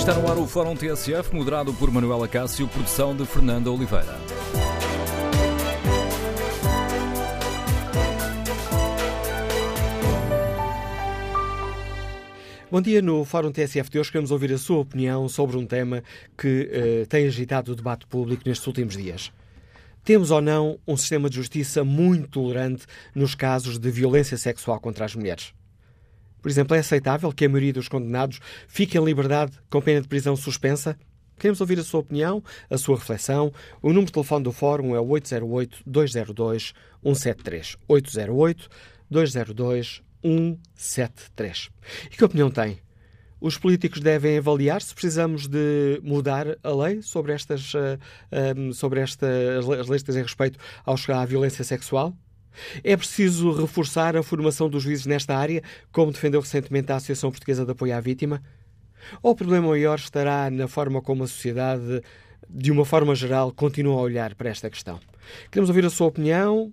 Está no ar o Fórum TSF, moderado por Manuela Cássio, produção de Fernanda Oliveira. Bom dia. No Fórum TSF de hoje queremos ouvir a sua opinião sobre um tema que uh, tem agitado o debate público nestes últimos dias. Temos ou não um sistema de justiça muito tolerante nos casos de violência sexual contra as mulheres? Por exemplo, é aceitável que a maioria dos condenados fique em liberdade com pena de prisão suspensa? Queremos ouvir a sua opinião, a sua reflexão. O número de telefone do Fórum é 808-202-173. 808-202-173. 173. E que opinião tem? Os políticos devem avaliar se precisamos de mudar a lei sobre estas, uh, um, sobre estas as leis que dizem respeito aos, à violência sexual? É preciso reforçar a formação dos juízes nesta área, como defendeu recentemente a Associação Portuguesa de Apoio à Vítima? Ou o problema maior estará na forma como a sociedade, de uma forma geral, continua a olhar para esta questão? Queremos ouvir a sua opinião,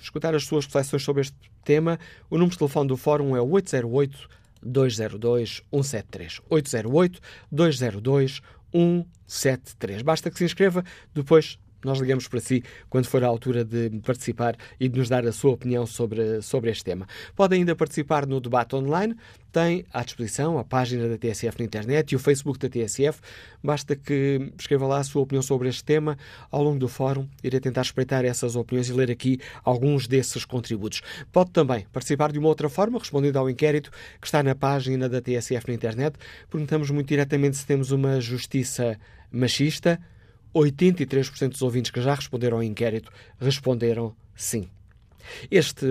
escutar as suas reflexões sobre este tema. O número de telefone do Fórum é 808 202 173. 808 202 173. Basta que se inscreva, depois nós ligamos para si quando for a altura de participar e de nos dar a sua opinião sobre, sobre este tema. Pode ainda participar no debate online. Tem à disposição a página da TSF na internet e o Facebook da TSF. Basta que escreva lá a sua opinião sobre este tema. Ao longo do fórum, irei tentar espreitar essas opiniões e ler aqui alguns desses contributos. Pode também participar de uma outra forma, respondendo ao inquérito que está na página da TSF na internet. Perguntamos muito diretamente se temos uma justiça machista 83% dos ouvintes que já responderam ao inquérito responderam sim. Este,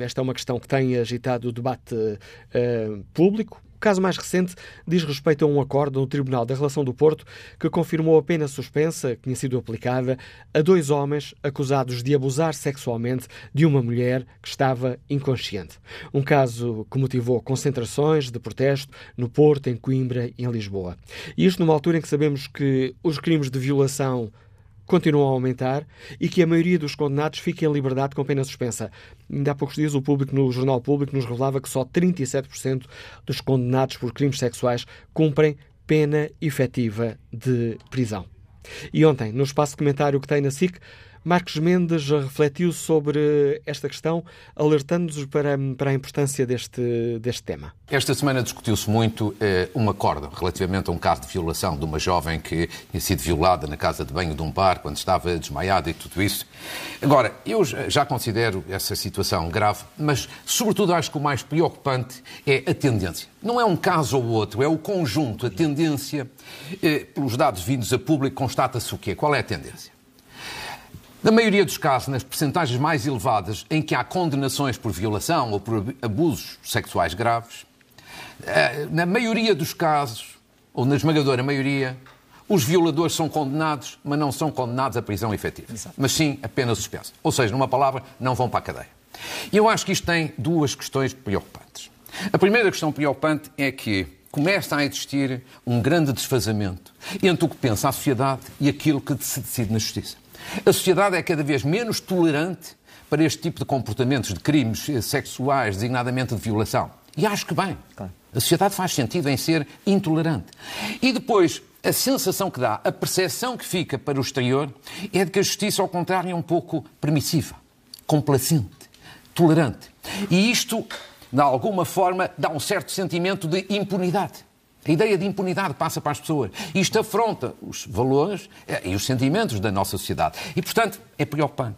esta é uma questão que tem agitado o debate uh, público, caso mais recente diz respeito a um acordo no Tribunal da Relação do Porto que confirmou a pena suspensa que tinha sido aplicada a dois homens acusados de abusar sexualmente de uma mulher que estava inconsciente. Um caso que motivou concentrações de protesto no Porto, em Coimbra e em Lisboa. E isto numa altura em que sabemos que os crimes de violação continuam a aumentar e que a maioria dos condenados fica em liberdade com pena suspensa. Ainda há poucos dias o público no Jornal Público nos revelava que só 37% dos condenados por crimes sexuais cumprem pena efetiva de prisão. E ontem, no espaço comentário que tem na SIC, Marcos Mendes refletiu sobre esta questão, alertando-nos para, para a importância deste, deste tema. Esta semana discutiu-se muito eh, um acordo relativamente a um caso de violação de uma jovem que tinha sido violada na casa de banho de um bar quando estava desmaiada e tudo isso. Agora, eu já considero essa situação grave, mas, sobretudo, acho que o mais preocupante é a tendência. Não é um caso ou outro, é o conjunto, a tendência. Eh, pelos dados vindos a público, constata-se o quê? Qual é a tendência? Na maioria dos casos, nas percentagens mais elevadas em que há condenações por violação ou por abusos sexuais graves, eh, na maioria dos casos, ou na esmagadora maioria, os violadores são condenados, mas não são condenados à prisão efetiva, Exato. mas sim apenas suspensa. Ou seja, numa palavra, não vão para a cadeia. E eu acho que isto tem duas questões preocupantes. A primeira questão preocupante é que começa a existir um grande desfazamento entre o que pensa a sociedade e aquilo que se decide na justiça. A sociedade é cada vez menos tolerante para este tipo de comportamentos, de crimes sexuais, designadamente de violação. E acho que bem. A sociedade faz sentido em ser intolerante. E depois, a sensação que dá, a percepção que fica para o exterior, é de que a justiça, ao contrário, é um pouco permissiva, complacente, tolerante. E isto, de alguma forma, dá um certo sentimento de impunidade. A ideia de impunidade passa para as pessoas. Isto afronta os valores eh, e os sentimentos da nossa sociedade. E, portanto, é preocupante.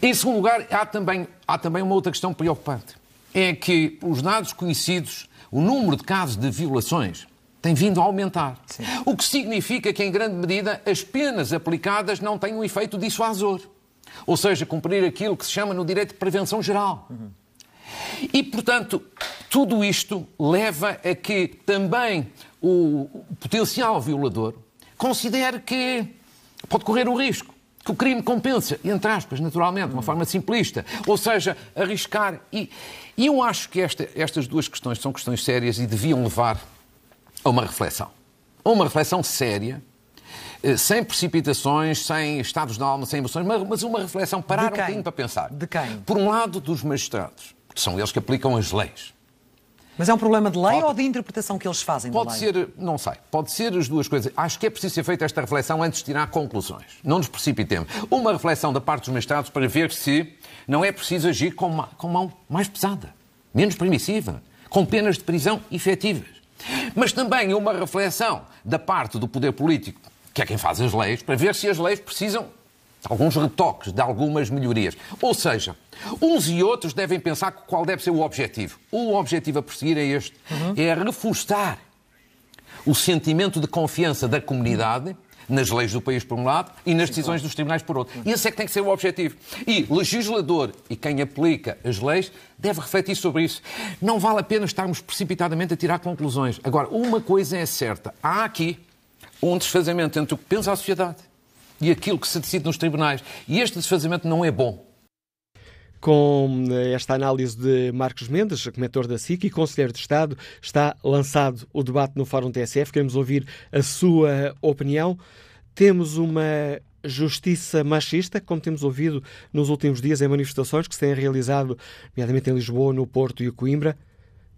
Em segundo lugar, há também, há também uma outra questão preocupante. É que, os dados conhecidos, o número de casos de violações tem vindo a aumentar. Sim. O que significa que, em grande medida, as penas aplicadas não têm um efeito dissuasor. Ou seja, cumprir aquilo que se chama no direito de prevenção geral. Uhum. E, portanto, tudo isto leva a que também o potencial violador considere que pode correr o risco, que o crime compensa, entre aspas, naturalmente, de uma forma simplista. Ou seja, arriscar. E, e eu acho que esta, estas duas questões são questões sérias e deviam levar a uma reflexão. A uma reflexão séria eh, sem precipitações, sem estados de alma, sem emoções, mas uma reflexão, parar um bocadinho para pensar. De quem? Por um lado, dos magistrados, são eles que aplicam as leis. Mas é um problema de lei pode, ou de interpretação que eles fazem pode da lei? Ser, não sei, pode ser as duas coisas. Acho que é preciso ser feita esta reflexão antes de tirar conclusões. Não nos precipitemos. Uma reflexão da parte dos magistrados para ver se não é preciso agir com, uma, com mão mais pesada, menos permissiva, com penas de prisão efetivas. Mas também uma reflexão da parte do poder político, que é quem faz as leis, para ver se as leis precisam alguns retoques, de algumas melhorias. Ou seja, uns e outros devem pensar qual deve ser o objetivo. O objetivo a perseguir é este: uhum. é reforçar o sentimento de confiança da comunidade nas leis do país, por um lado, e nas decisões dos tribunais, por outro. E esse é que tem que ser o objetivo. E legislador e quem aplica as leis deve refletir sobre isso. Não vale a pena estarmos precipitadamente a tirar conclusões. Agora, uma coisa é certa: há aqui um desfazamento entre o que pensa a sociedade e aquilo que se decide nos tribunais. E este desfazamento não é bom. Com eh, esta análise de Marcos Mendes, comentador da SIC e Conselheiro de Estado, está lançado o debate no Fórum TSF. Queremos ouvir a sua opinião. Temos uma justiça machista, como temos ouvido nos últimos dias em manifestações que se têm realizado, nomeadamente em Lisboa, no Porto e Coimbra.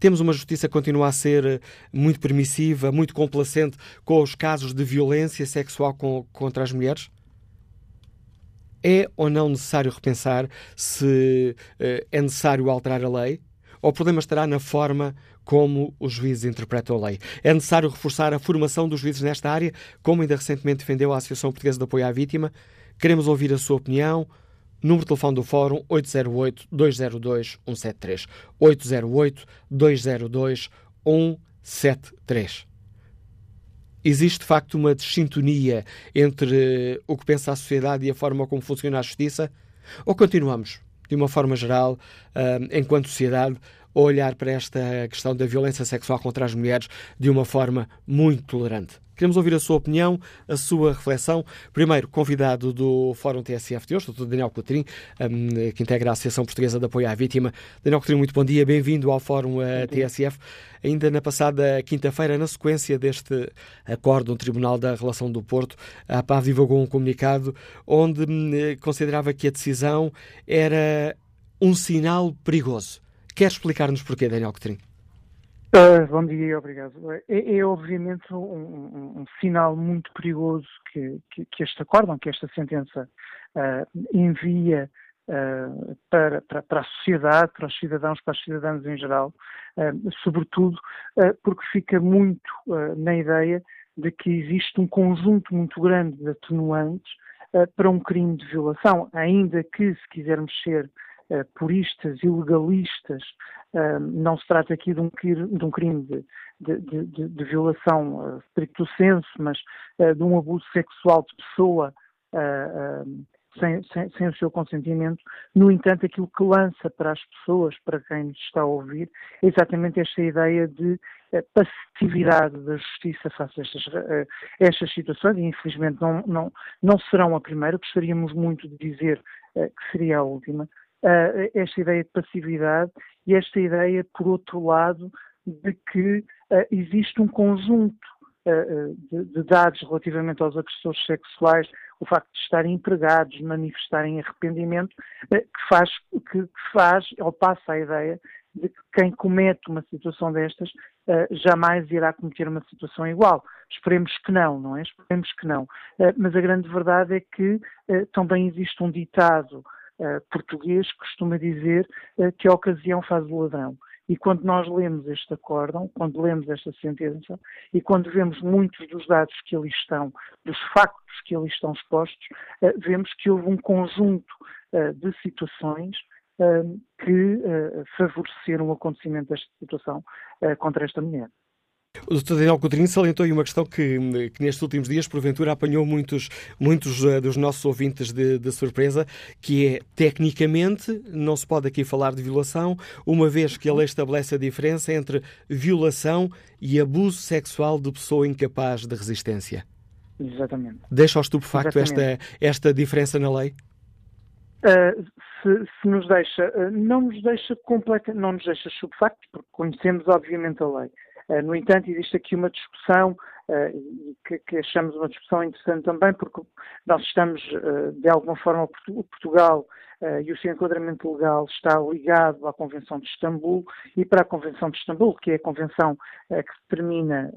Temos uma justiça que continua a ser eh, muito permissiva, muito complacente com os casos de violência sexual com, contra as mulheres? É ou não necessário repensar se uh, é necessário alterar a lei? Ou o problema estará na forma como os juízes interpretam a lei? É necessário reforçar a formação dos juízes nesta área, como ainda recentemente defendeu a Associação Portuguesa de Apoio à Vítima? Queremos ouvir a sua opinião. Número de telefone do Fórum 808-202-173. 808-202-173. Existe de facto uma desintonia entre o que pensa a sociedade e a forma como funciona a justiça? Ou continuamos, de uma forma geral, enquanto sociedade, a olhar para esta questão da violência sexual contra as mulheres de uma forma muito tolerante? Queremos ouvir a sua opinião, a sua reflexão. Primeiro, convidado do Fórum TSF de hoje, o Dr. Daniel Coutrinho, hum, que integra a Associação Portuguesa de Apoio à Vítima. Daniel Coutrinho, muito bom dia, bem-vindo ao Fórum eh, TSF. Ainda na passada quinta-feira, na sequência deste acordo no Tribunal da Relação do Porto, a APAV divulgou um comunicado onde hum, considerava que a decisão era um sinal perigoso. Quer explicar-nos porquê, Daniel Coutrinho? Uh, bom dia obrigado. É, é obviamente um, um, um, sinal muito perigoso que, que, que, este acórdão, que esta sentença uh, envia uh, para, para, para, a sociedade, para os cidadãos, para os cidadãos em geral, sobretudo porque fica muito na ideia de que existe um conjunto muito grande de atenuantes para um crime de violação, ainda que, se quisermos ser puristas e legalistas não se trata aqui de um, de um crime de, de, de, de violação uh, stricto senso, mas de um abuso sexual de pessoa sem, sem, sem, o seu consentimento. No entanto, aquilo que lança para as pessoas, para quem nos está a ouvir, é exatamente esta ideia de passividade da justiça face a estas, estas situações, e infelizmente não, não, não serão a primeira, gostaríamos muito de dizer que seria a última, uh, esta ideia de passividade e esta ideia, por outro lado, de que uh, existe um conjunto uh, de, de, dados relativamente aos agressores sexuais, o facto de estarem empregados, manifestarem arrependimento, que faz, que faz ou passa a ideia de que quem comete uma situação destas uh, jamais irá cometer uma situação igual. Esperemos que não, não é? Esperemos que não. Uh, mas a grande verdade é que uh, também existe um ditado uh, português costuma dizer uh, que a ocasião faz o ladrão. E quando nós lemos este acórdão, quando lemos esta sentença e quando vemos muitos dos dados que ali estão, dos factos que ali estão expostos, uh, vemos que houve um conjunto de situações que favoreceram o acontecimento desta situação contra esta mulher. O Dr. Daniel Coutinho salientou aí uma questão que, que, nestes últimos dias, porventura, apanhou muitos, muitos uh, dos nossos ouvintes de, de, surpresa, que é, tecnicamente, não se pode aqui falar de violação, uma vez que a lei estabelece a diferença entre violação e abuso sexual de pessoa incapaz de resistência. Exatamente. Deixa ao estupefacto esta, esta diferença na lei? Uh, se, se, nos deixa, uh, não nos deixa completa, não nos deixa estupefacto, porque conhecemos obviamente a lei. Eh, no entanto, existe aqui uma discussão e que, que, achamos uma discussão interessante também, porque nós estamos, de alguma forma, o Portugal e o seu enquadramento legal está ligado à Convenção de Istambul e para a Convenção de Istambul, que é a convenção que determina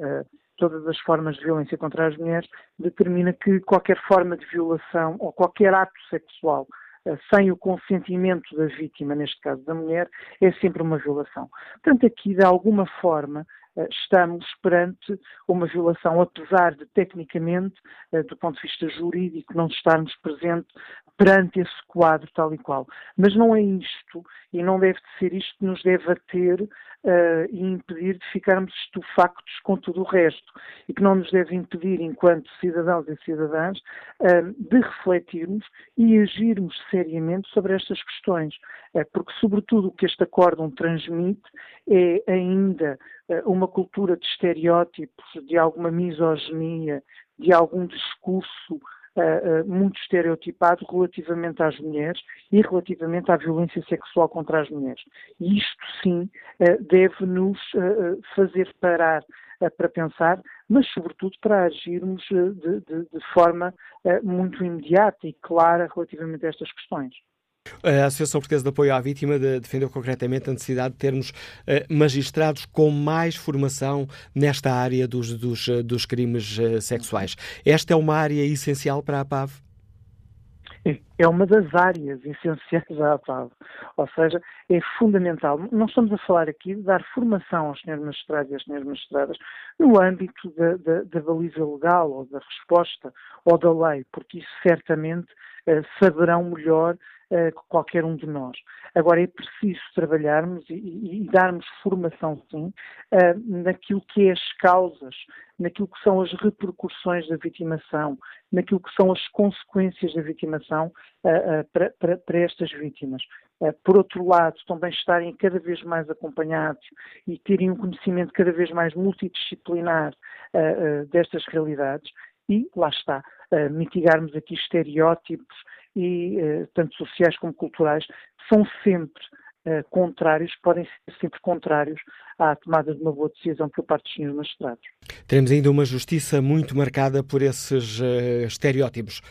todas as formas de violência contra as mulheres, determina que qualquer forma de violação ou qualquer ato sexual eh, sem o consentimento da vítima, neste caso da mulher, é sempre uma violação. Portanto, aqui, de alguma forma, eh, estamos perante uma violação, apesar de, tecnicamente, eh, do ponto de vista jurídico, não estarmos presente perante esse quadro tal e qual. Mas não é isto, e não deve ser isto que nos deve ater uh, e impedir de ficarmos estupefactos com tudo o resto, e que não nos deve impedir, enquanto cidadãos e cidadãs, uh, de refletirmos e agirmos seriamente sobre estas questões, uh, porque, sobretudo, o que este acórdão transmite é ainda uma cultura de estereótipos, de alguma misoginia, de algum discurso uh, muito estereotipado relativamente às mulheres e relativamente à violência sexual contra as mulheres. Isto sim uh, deve nos fazer parar para pensar, mas sobretudo para agirmos de, de, de forma muito imediata e clara relativamente a estas questões. A Associação Portuguesa de Apoio à Vítima defendeu concretamente a necessidade de termos uh, magistrados com mais formação nesta área dos, dos, uh, dos crimes uh, sexuais. Esta é uma área essencial para a APAV? É uma das áreas essenciais da APAV. Ou seja, é fundamental. Não estamos a falar aqui de dar formação aos senhores magistrados e às senhoras magistradas no âmbito da, da, da baliza legal ou da resposta ou da lei, porque isso certamente saberão melhor qualquer um de nós. Agora é preciso trabalharmos e, e, darmos formação, sim, uh, naquilo que é as causas, naquilo que são as repercussões da vitimação, naquilo que são as consequências da vitimação uh, para, para, para, estas vítimas. Por outro lado, também estarem cada vez mais acompanhados e terem um conhecimento cada vez mais multidisciplinar destas realidades e, lá está, mitigarmos aqui estereótipos e, uh, tanto sociais como culturais, são sempre uh, contrários, podem ser sempre contrários à tomada de uma boa decisão por parte dos senhores magistrados. Teremos ainda uma justiça muito marcada por esses uh, estereótipos.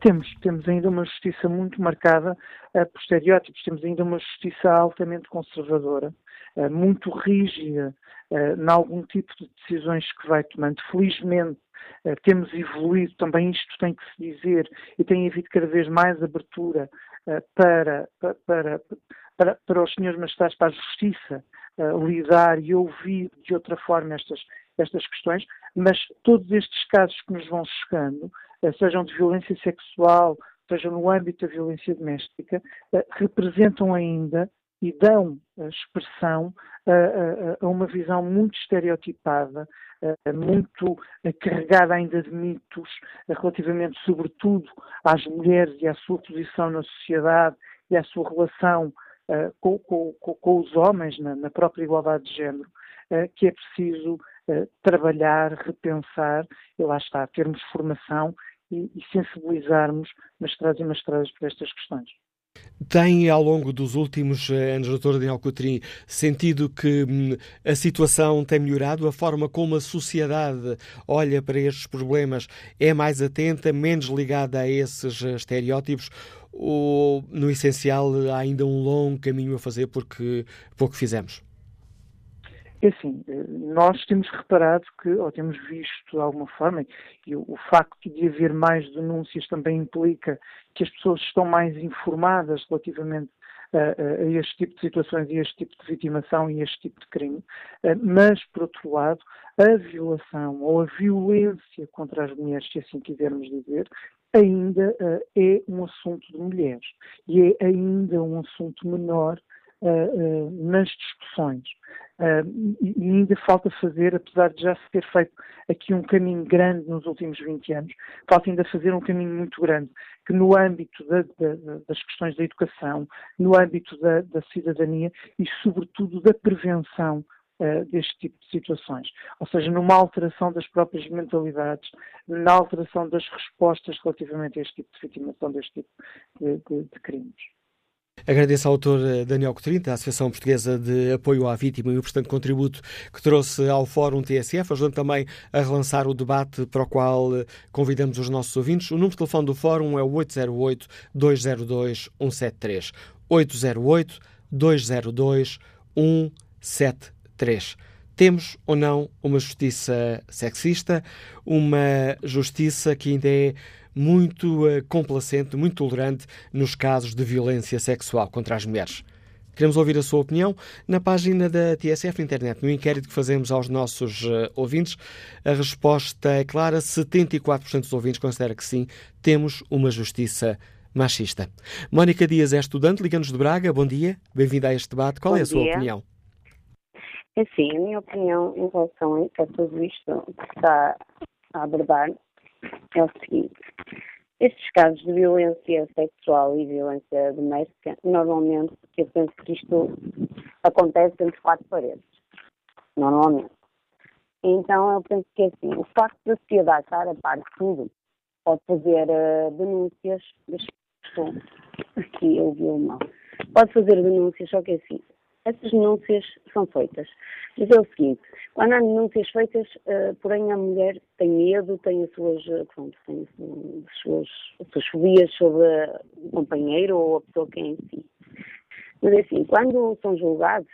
Temos, temos ainda uma justiça muito marcada uh, por estereótipos, temos ainda uma justiça altamente conservadora, uh, muito rígida em algum tipo de decisões que vai tomando. Felizmente, temos evoluído, também isto tem que se dizer, e tem havido cada vez mais abertura para, para, para, para os senhores magistrados, para a justiça, lidar e ouvir de outra forma estas, estas questões, mas todos estes casos que nos vão chegando eh, sejam de violência sexual, sejam no âmbito da violência doméstica, eh, representam ainda e dão expressão a, uma visão muito estereotipada, muito carregada ainda de mitos, relativamente, sobretudo, às mulheres e à sua posição na sociedade e à sua relação com, com, com os homens na, na, própria igualdade de género, que é preciso trabalhar, repensar e lá está, termos formação e, e sensibilizarmos mestrados e mestradas por estas questões. Tem, ao longo dos últimos eh, anos, doutor Daniel Coutrinho, sentido que hum, a situação tem melhorado? A forma como a sociedade olha para estes problemas é mais atenta, menos ligada a esses eh, estereótipos? Ou, no essencial, há ainda um longo caminho a fazer porque pouco fizemos? É assim, eh, nós temos reparado que, ou temos visto de alguma forma, e o, facto de haver mais denúncias também implica que as pessoas estão mais informadas relativamente a, a, este tipo de situações e este tipo de vitimação e este tipo de crime. Eh, mas, por outro lado, a violação ou a violência contra as mulheres, se assim quisermos dizer, ainda uh, é um assunto de mulheres e é ainda um assunto menor uh, nas discussões. Uh, e ainda falta fazer, apesar de já se ter feito aqui um caminho grande nos últimos 20 anos, falta ainda fazer um caminho muito grande, que no âmbito da, da, das questões da educação, no âmbito da, da cidadania e, sobretudo, da prevenção uh, deste tipo de situações. Ou seja, numa alteração das próprias mentalidades, na alteração das respostas relativamente a este tipo de vitimação, deste tipo de, de, de crimes. Agradeço ao autor eh, Daniel Coutinho, da Associação Portuguesa de Apoio à Vítima, e o importante contributo que trouxe ao Fórum TSF, ajudando também a relançar o debate para o qual eh, convidamos os nossos ouvintes. O número de telefone do Fórum é o 808-202-173. 808-202-173. Temos ou não uma justiça sexista, uma justiça que ainda é muito uh, complacente, muito tolerante nos casos de violência sexual contra as mulheres. Queremos ouvir a sua opinião na página da TSF Internet. No inquérito que fazemos aos nossos uh, ouvintes, a resposta é clara: 74% dos ouvintes considera que sim, temos uma justiça machista. Mónica Dias é estudante, liga-nos de Braga. Bom dia, bem-vinda a este debate. Qual Bom é a sua dia. opinião? É sim, a minha opinião em relação a tudo isto que está a abordar é o seguinte. Estes casos de violência sexual e violência doméstica, normalmente, eu penso que isto acontece entre quatro paredes. Normalmente. Então, eu penso que é assim, o facto da sociedade estar a par de tudo pode fazer eh, denúncias, deixa eu aqui eu vi o mal, pode fazer denúncias, só que é assim, essas denúncias são feitas. Mas é o seguinte, quando há denúncias feitas, eh, porém a mulher tem medo, tem as suas, eh, pronto, tem as suas, as suas fobias sobre o companheiro ou a pessoa que é em si. Mas é assim, quando são julgados,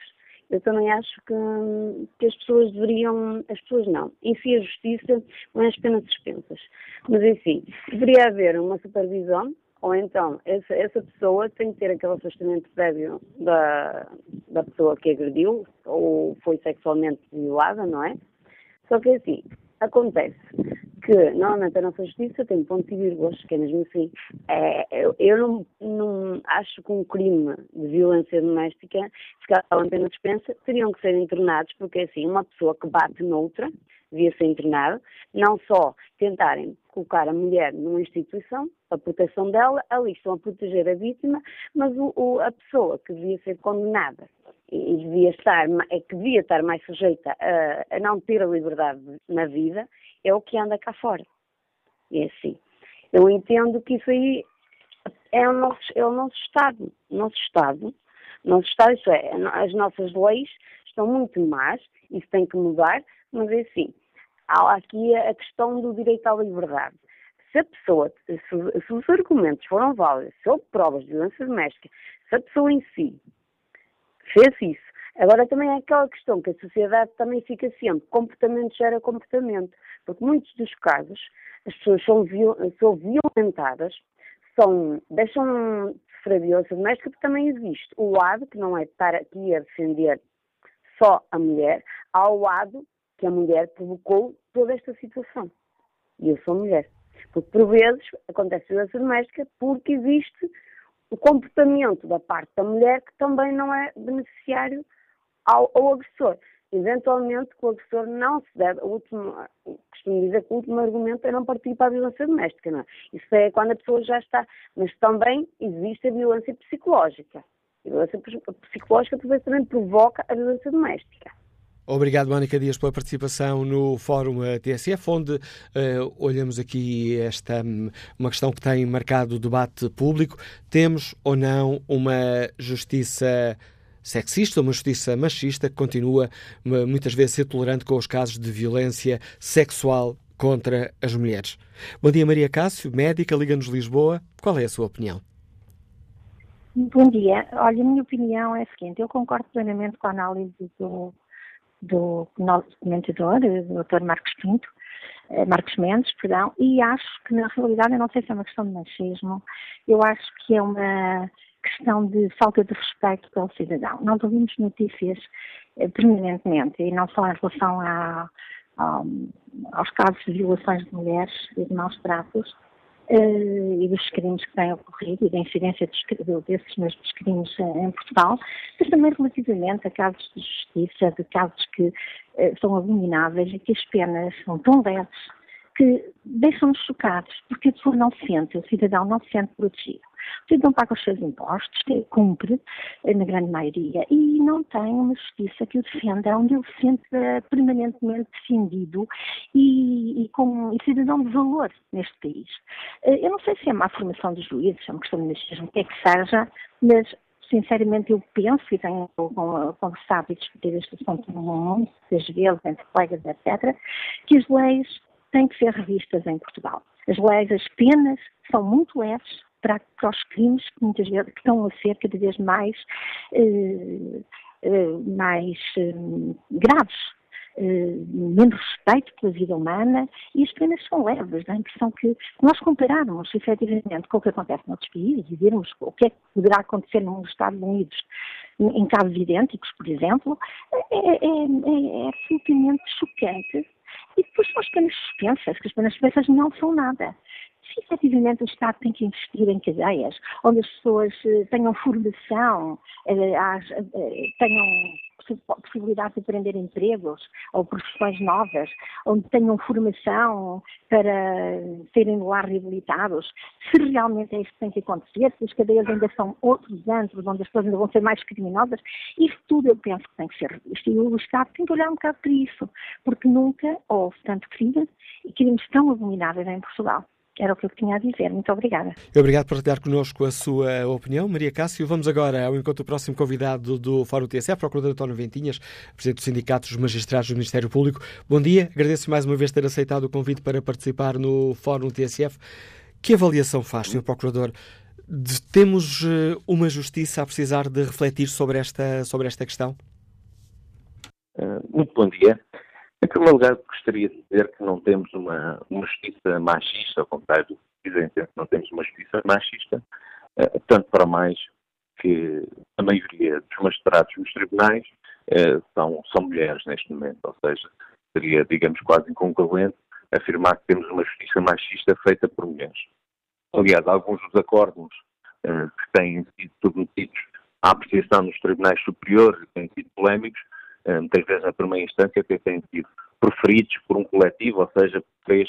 eu também acho que, que as pessoas deveriam, as pessoas não, em si a justiça não é as penas suspensas. Mas enfim, deveria haver uma supervisão ou então essa, essa pessoa tem que ter aquele afastamento prévio da, da pessoa que agrediu ou foi sexualmente violada, não é? Só que assim, acontece que normalmente a nossa justiça tem pontos e vírgulas, que é mesmo assim. É, eu eu não, não acho que um crime de violência doméstica, se calhar pena dispensa, teriam que ser internados, porque assim, uma pessoa que bate noutra devia ser internada, não só tentarem colocar a mulher numa instituição, a proteção dela, ali estão a proteger a vítima, mas o, o, a pessoa que devia ser condenada e devia estar, é que devia estar mais sujeita a, a não ter a liberdade na vida, é o que anda cá fora. É assim. Eu entendo que isso aí é o nosso, é o nosso Estado. O nosso Estado, nosso Estado, isso é, as nossas leis estão muito más, isso tem que mudar, mas é assim, há aqui a questão do direito à liberdade. Se a pessoa, se, se os argumentos foram válidos, se houve provas de violência doméstica, se a pessoa em si fez isso, agora também é aquela questão que a sociedade também fica sempre, comportamento gera comportamento, porque muitos dos casos as pessoas são, são violentadas, são, deixam de sofrer violência doméstica porque também existe o lado, que não é estar aqui a defender só a mulher, há o lado que a mulher provocou toda esta situação. E eu sou mulher. Porque, por vezes, acontece violência doméstica porque existe o comportamento da parte da mulher que também não é beneficiário ao, ao agressor. Eventualmente, o agressor não se deve. O último, costumo dizer que o último argumento é não partir para a violência doméstica, não é? Isso é quando a pessoa já está. Mas também existe a violência psicológica. A violência psicológica, por vezes, também provoca a violência doméstica. Obrigado, Mónica Dias, pela participação no Fórum TSF, onde uh, olhamos aqui esta uma questão que tem marcado o debate público. Temos ou não uma justiça sexista, uma justiça machista que continua muitas vezes a ser tolerante com os casos de violência sexual contra as mulheres. Bom dia, Maria Cássio, médica, Liga-nos Lisboa. Qual é a sua opinião? Bom dia. Olha, a minha opinião é a seguinte: eu concordo plenamente com a análise do do nosso comentador, o Dr. Marcos Pinto, eh, Marcos Mendes, perdão, e acho que na realidade, eu não sei se é uma questão de machismo, eu acho que é uma questão de falta de respeito pelo cidadão. Nós ouvimos notícias eh, permanentemente, e não só em relação a, a, aos casos de violações de mulheres e de maus tratos, uh, e dos crimes que têm ocorrido e da incidência de, desses mesmos crimes em Portugal, mas também relativamente a casos de justiça, de casos que são abomináveis e que as penas são tão leves que deixam-nos chocados, porque a pessoa não se sente, o cidadão não se sente protegido. O cidadão paga os seus impostos, cumpre, eh, na grande maioria, e não tem uma justiça que o defenda, onde ele se sente uh, permanentemente defendido e, e com e cidadão de valor neste país. Uh, eu não sei se é má formação dos juízes, é uma questão de machismo, o que é que seja, mas sinceramente, eu penso e tenho conversado e discutido este assunto muitas vezes entre colegas, etc., que as leis têm que ser revistas em Portugal. As leis, as penas são muito leves para, para os crimes que muitas vezes que estão a ser cada vez mais, eh, eh, mais eh, graves. Uh, menos respeito pela vida humana e as penas são leves. Dá a impressão que, nós compararmos efetivamente com o que acontece noutros países e virmos o que é que poderá acontecer nos Estados Unidos em casos idênticos, por exemplo, é, é, é, é absolutamente chocante. E depois são as penas suspensas, que as penas suspensas não são nada se efetivamente o Estado tem que investir em cadeias, onde as pessoas eh, tenham formação, eh, eh, tenham possibilidade de aprender empregos ou profissões novas, onde tenham formação para serem lá reabilitados, se realmente é isso que tem que acontecer, se as cadeias ainda são outros antros, onde as pessoas ainda vão ser mais criminosas, isso tudo eu penso que tem que ser revisto. E o Estado tem que olhar um bocado para isso, porque nunca houve tanto crime e crimes tão abomináveis em Portugal. Era o que eu tinha a dizer. Muito obrigada. Obrigado por partilhar connosco a sua opinião, Maria Cássio. Vamos agora ao encontro do próximo convidado do Fórum TSE, Procurador António Ventinhas, Presidente do Sindicato dos Magistrados do Ministério Público. Bom dia, agradeço mais uma vez ter aceitado o convite para participar no Fórum TSF. Que avaliação faz, Sr. Procurador? De, temos eh, uma justiça a precisar de refletir sobre esta, sobre esta questão? Uh, muito bom dia. Em primeiro lugar, gostaria de dizer que não temos uma, uma justiça machista, ao contrário do que dizem, não temos uma justiça machista, uh, tanto para mais que a maioria dos magistrados nos tribunais uh, são, são mulheres neste momento, ou seja, seria, digamos, quase incongruente afirmar que temos uma justiça machista feita por mulheres. Aliás, alguns dos acordos uh, que têm sido submetidos à apreciação nos tribunais superiores têm sido polémicos, eh, muitas vezes na primeira instância, que têm sido proferidos por um coletivo, ou seja, por três,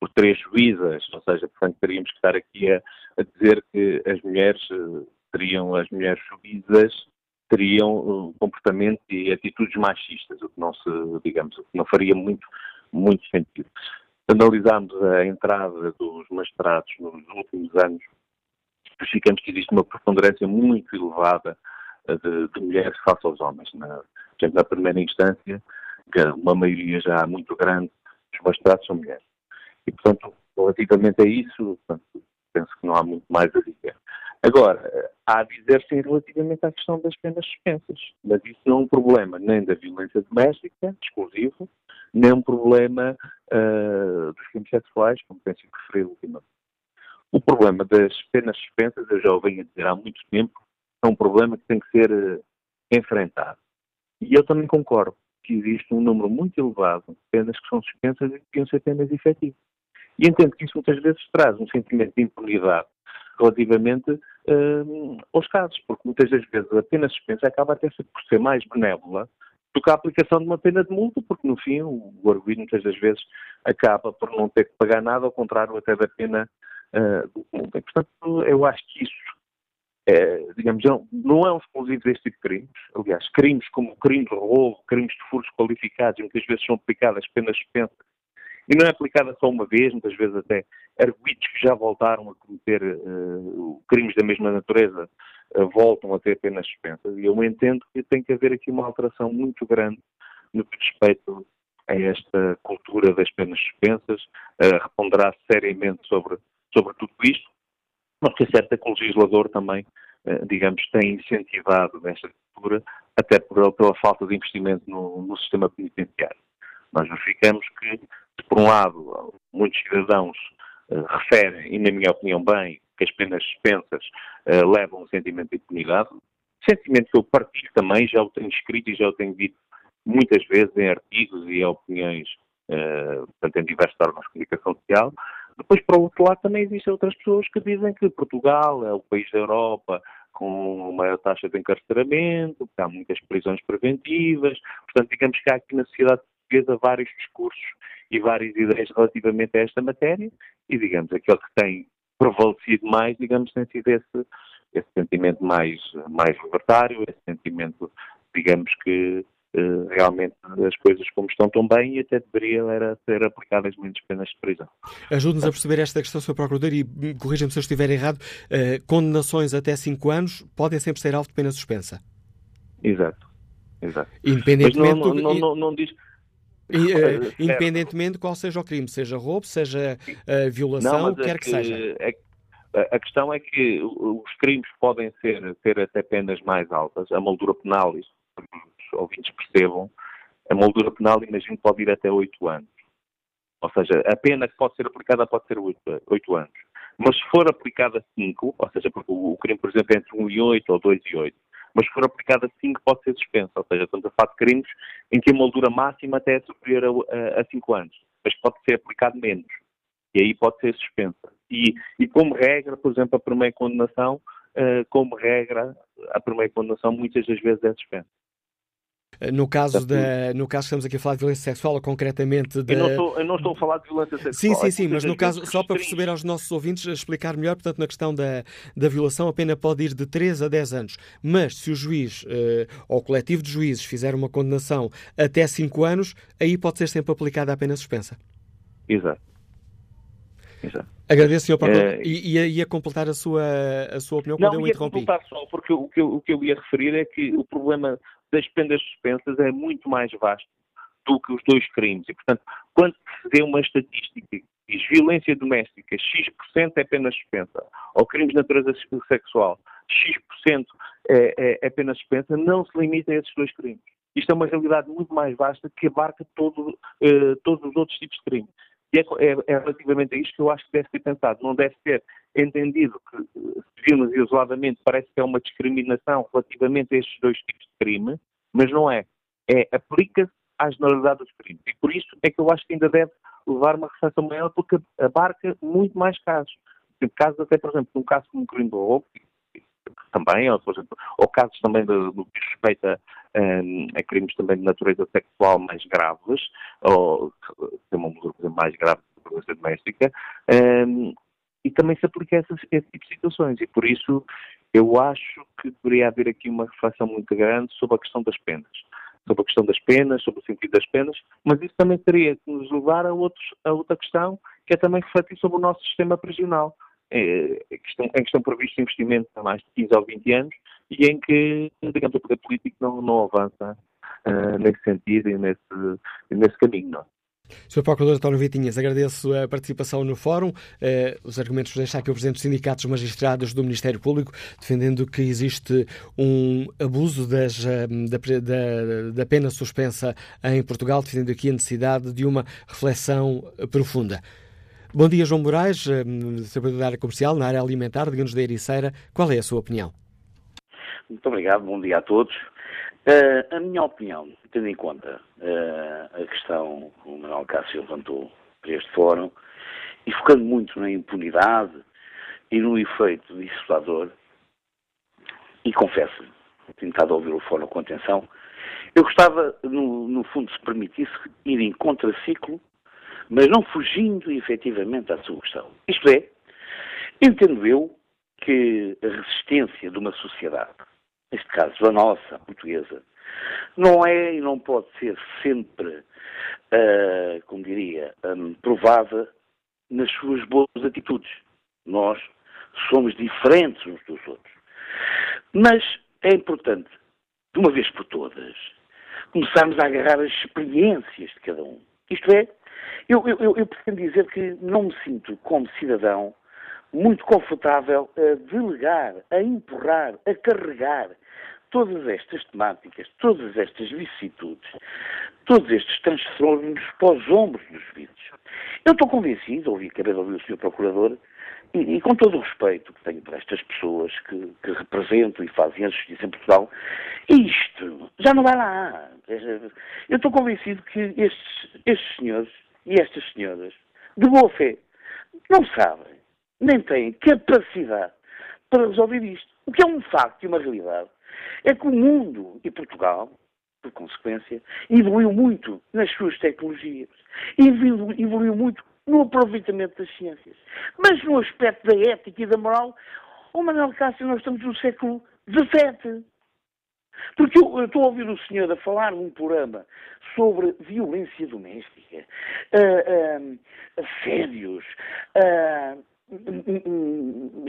por três juízas, ou seja, portanto, teríamos que estar aqui a, a dizer que as mulheres eh, teriam, as mulheres juízas teriam uh, comportamento e atitudes machistas, o que não se, digamos, o que não faria muito, muito sentido. Analisamos a entrada dos magistrados nos últimos anos, verificamos que existe uma preponderância muito elevada de, de mulheres face aos homens. Na, portanto, na primeira instância, que uma maioria já muito grande dos magistrados são mulheres. E, portanto, relativamente a isso, portanto, penso que não há muito mais a dizer. Agora, há a dizer sim relativamente à questão das penas suspensas, mas isso não é um problema nem da violência doméstica, exclusivo, nem um problema uh, dos crimes sexuais, como tem sido referido ultimamente. O problema das penas suspensas, eu já o venho a dizer há muito tempo, é um problema que tem que ser uh, enfrentado. E eu também concordo que existe um número muito elevado de penas que são suspensas e que deviam ser penas efetivas. E entendo que isso muitas vezes traz um sentimento de impunidade relativamente uh, aos casos, porque muitas das vezes a pena suspensa acaba até por ser mais benévola do que a aplicação de uma pena de multa, porque no fim o, o arguido muitas das vezes acaba por não ter que pagar nada, ao contrário até da pena uh, de multa. E, portanto, eu acho que isso é, digamos, não, não é um exclusivo deste tipo de crimes. Aliás, crimes como crimes de roubo, crimes de furos qualificados, muitas vezes são aplicadas penas suspensas. E não é aplicada só uma vez, muitas vezes até arguidos que já voltaram a cometer uh, crimes da mesma natureza uh, voltam a ter penas suspensas. E eu entendo que tem que haver aqui uma alteração muito grande no que respeito a esta cultura das penas suspensas, uh, reponderar seriamente sobre, sobre tudo isto mas que é certo é que o legislador também, eh, digamos, tem incentivado esta cultura, até por, pela falta de investimento no, no sistema penitenciário. Nós verificamos que, por um lado, muitos cidadãos uh, referem, e na minha opinião bem, que as penas suspensas uh, levam um sentimento de impunidade, sentimento que eu partilho também, já o tenho escrito e já o tenho dito muitas vezes em artigos e opiniões, portanto, em diversos órgãos de comunicação social, depois, para o outro lado, também existem outras pessoas que dizem que Portugal é o país da Europa com maior taxa de encarceramento, há muitas prisões preventivas. Portanto, digamos que há aqui na sociedade portuguesa vários discursos e várias ideias relativamente a esta matéria e, digamos, aquele que tem prevalecido mais, digamos, tem sido esse, esse sentimento mais, mais libertário, esse sentimento, digamos, que realmente as coisas como estão tão bem e até deveria era ser aplicadas menos penas de prisão. Ajude-nos a perceber esta questão, Sr. Procurador, e corrija-me se eu estiver errado, uh, condenações até 5 anos podem sempre ser alvo de pena suspensa. Exato, exato. Independentemente... Mas não, não, não, não diz... E, uh, independentemente de qual seja o crime, seja roubo, seja uh, violação, o que quer que, que seja. É, a questão é que os crimes podem ser, ter até penas mais altas. A moldura penal, isso ouvintes percebam, a moldura penal, imagino, pode ir até 8 anos. Ou seja, a pena que pode ser aplicada pode ser 8, 8 anos. Mas se for aplicada 5, ou seja, porque o, crime, por exemplo, é entre 1 e 8 ou 2 e 8, mas se for aplicada 5 pode ser suspensa. Ou seja, estamos a falar de crimes em que a moldura máxima até é superior a, a 5 anos, mas pode ser aplicado menos. E aí pode ser suspensa. E, e como regra, por exemplo, a primeira condenação, uh, como regra, a primeira condenação muitas das vezes é suspensa. No caso, da, no caso estamos aqui a falar de violência sexual, ou concretamente de... Eu não, estou, eu não estou a falar de violência sexual. Sim, sim, sim, mas no caso, só para perceber aos nossos ouvintes, explicar melhor, portanto, na questão da, da violação, a pena pode ir de 3 a 10 anos. Mas se o juiz uh, ou o coletivo de juízes fizer uma condenação até 5 anos, aí pode ser sempre aplicada a pena suspensa. Exato. Exato. Agradeço, Sr. Paco. É... E ia, ia, completar a sua, a sua opinião quando não, eu interrompi. Não, ia completar só, porque o que, eu, o que eu ia referir é que o problema das penas suspensas é muito mais vasto do que os dois crimes. E, portanto, quando se vê uma estatística que diz violência doméstica, X% é pena suspensa, ou crimes de natureza sexual, X% é, é, é pena suspensa, não se limita a esses dois crimes. Isto é uma realidade muito mais vasta que abarca todo, eh, todos os outros tipos de crimes. E é, é, é, relativamente a isto que eu acho que deve ser pensado. Não deve ser entendido que, se virmos isoladamente, parece que é uma discriminação relativamente a estes dois tipos de crime, mas não é. É aplica-se à generalidade dos crimes. E por isso é que eu acho que ainda deve levar uma reflexão maior, porque abarca muito mais casos. Casos até, por exemplo, num caso como o crime do roubo, também, ou, por exemplo, ou casos também do, do que respeita um, a crimes também de natureza sexual mais graves, ou uma medida mais grave de violência doméstica, um, e também se aplica a essas, esse tipo de situações. E por isso eu acho que deveria haver aqui uma reflexão muito grande sobre a questão das penas. Sobre a questão das penas, sobre o sentido das penas, mas isso também teria que nos levar a, outros, a outra questão, que é também refletir sobre o nosso sistema prisional é, em que estão previstos investimentos há mais de 15 ou 20 anos e em que, digamos, o poder político não, não avança uh, nesse sentido e nesse, nesse caminho. Não? É? Sr. Procurador António Vitinhas, agradeço a participação no fórum. Eh, os argumentos deixa aqui o Presidente dos Sindicatos Magistrados do Ministério Público, defendendo que existe um abuso das, eh, da, da, da, pena suspensa em Portugal, defendendo aqui a necessidade de uma reflexão profunda. Bom dia, João Moraes, trabalhador da área comercial, na área alimentar, digamos da Ericeira. Qual é a sua opinião? Muito obrigado, bom dia a todos. Uh, a minha opinião, tendo em conta uh, a questão que o Manuel Cássio levantou para este fórum, e focando muito na impunidade e no efeito dissuasor, e confesso, tenho estado a ouvir o fórum com atenção, eu gostava, no, no fundo, se permitisse ir em contraciclo mas não fugindo efetivamente à sua questão. Isto é, entendo eu que a resistência de uma sociedade, neste caso a nossa, a portuguesa, não é e não pode ser sempre, uh, como diria, um, provada nas suas boas atitudes. Nós somos diferentes uns dos outros. Mas é importante, de uma vez por todas, começarmos a agarrar as experiências de cada um. Isto é, eu, eu, eu pretendo dizer que não me sinto, como cidadão, muito confortável a delegar, a empurrar, a carregar todas estas temáticas, todas estas vicissitudes, todos estes transtornos para os ombros dos vídeos. Eu estou convencido, ouvi, acabei de ouvir o Sr. Procurador, e, e, com todo o respeito que tenho para estas pessoas que, que, representam e fazem a justiça em Portugal, isto já não vai lá. Eu estou convencido que estes, estes senhores e estas senhoras, de boa fé, não sabem, nem têm capacidade para resolver isto. O que é um facto e uma realidade é que o mundo e Portugal, por consequência, evoluiu muito nas suas tecnologias, evoluiu, evoluiu muito no aproveitamento das ciências. Mas no aspecto da ética e da moral, o Manuel Cássio, nós estamos no século XVII. Porque eu, eu estou a ouvir o senhor a falar num programa sobre violência doméstica, uh, uh, assédios, uh,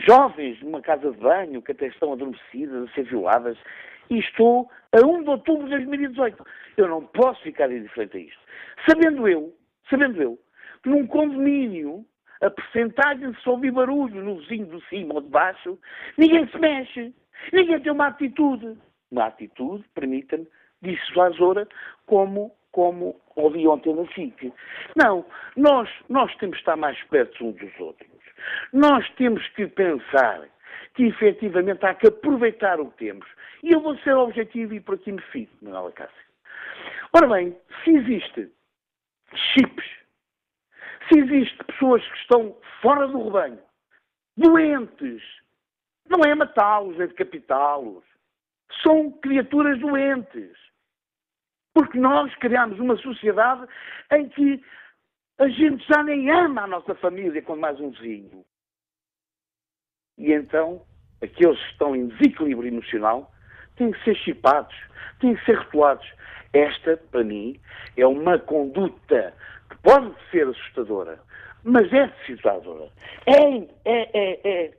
jovens numa casa de banho que até estão adormecidas, a ser violadas, e estou a 1 de outubro de 2018. Eu não posso ficar indiferente a isto. Sabendo eu, sabendo eu, que num condomínio a percentagem de só ouvir barulho no vizinho de cima ou de baixo, ninguém se mexe. Ninguém tem uma atitude. Uma atitude, permita-me, dissuasora, como, como ouvi ontem na FIC. Não, nós, nós temos que estar mais perto uns dos outros. Nós temos que pensar que efetivamente há que aproveitar o que temos. E eu vou ser objetivo e por aqui me fico, Manuela Cássio. Ora bem, se existe chips, se existe pessoas que estão fora do rebanho, doentes, não é matá-los, é decapitá-los. São criaturas doentes. Porque nós criamos uma sociedade em que a gente já nem ama a nossa família com mais um vizinho. E então, aqueles que estão em desequilíbrio emocional têm que ser chipados, têm que ser rotulados. Esta, para mim, é uma conduta que pode ser assustadora, mas é decisivadora. É, é, é, é,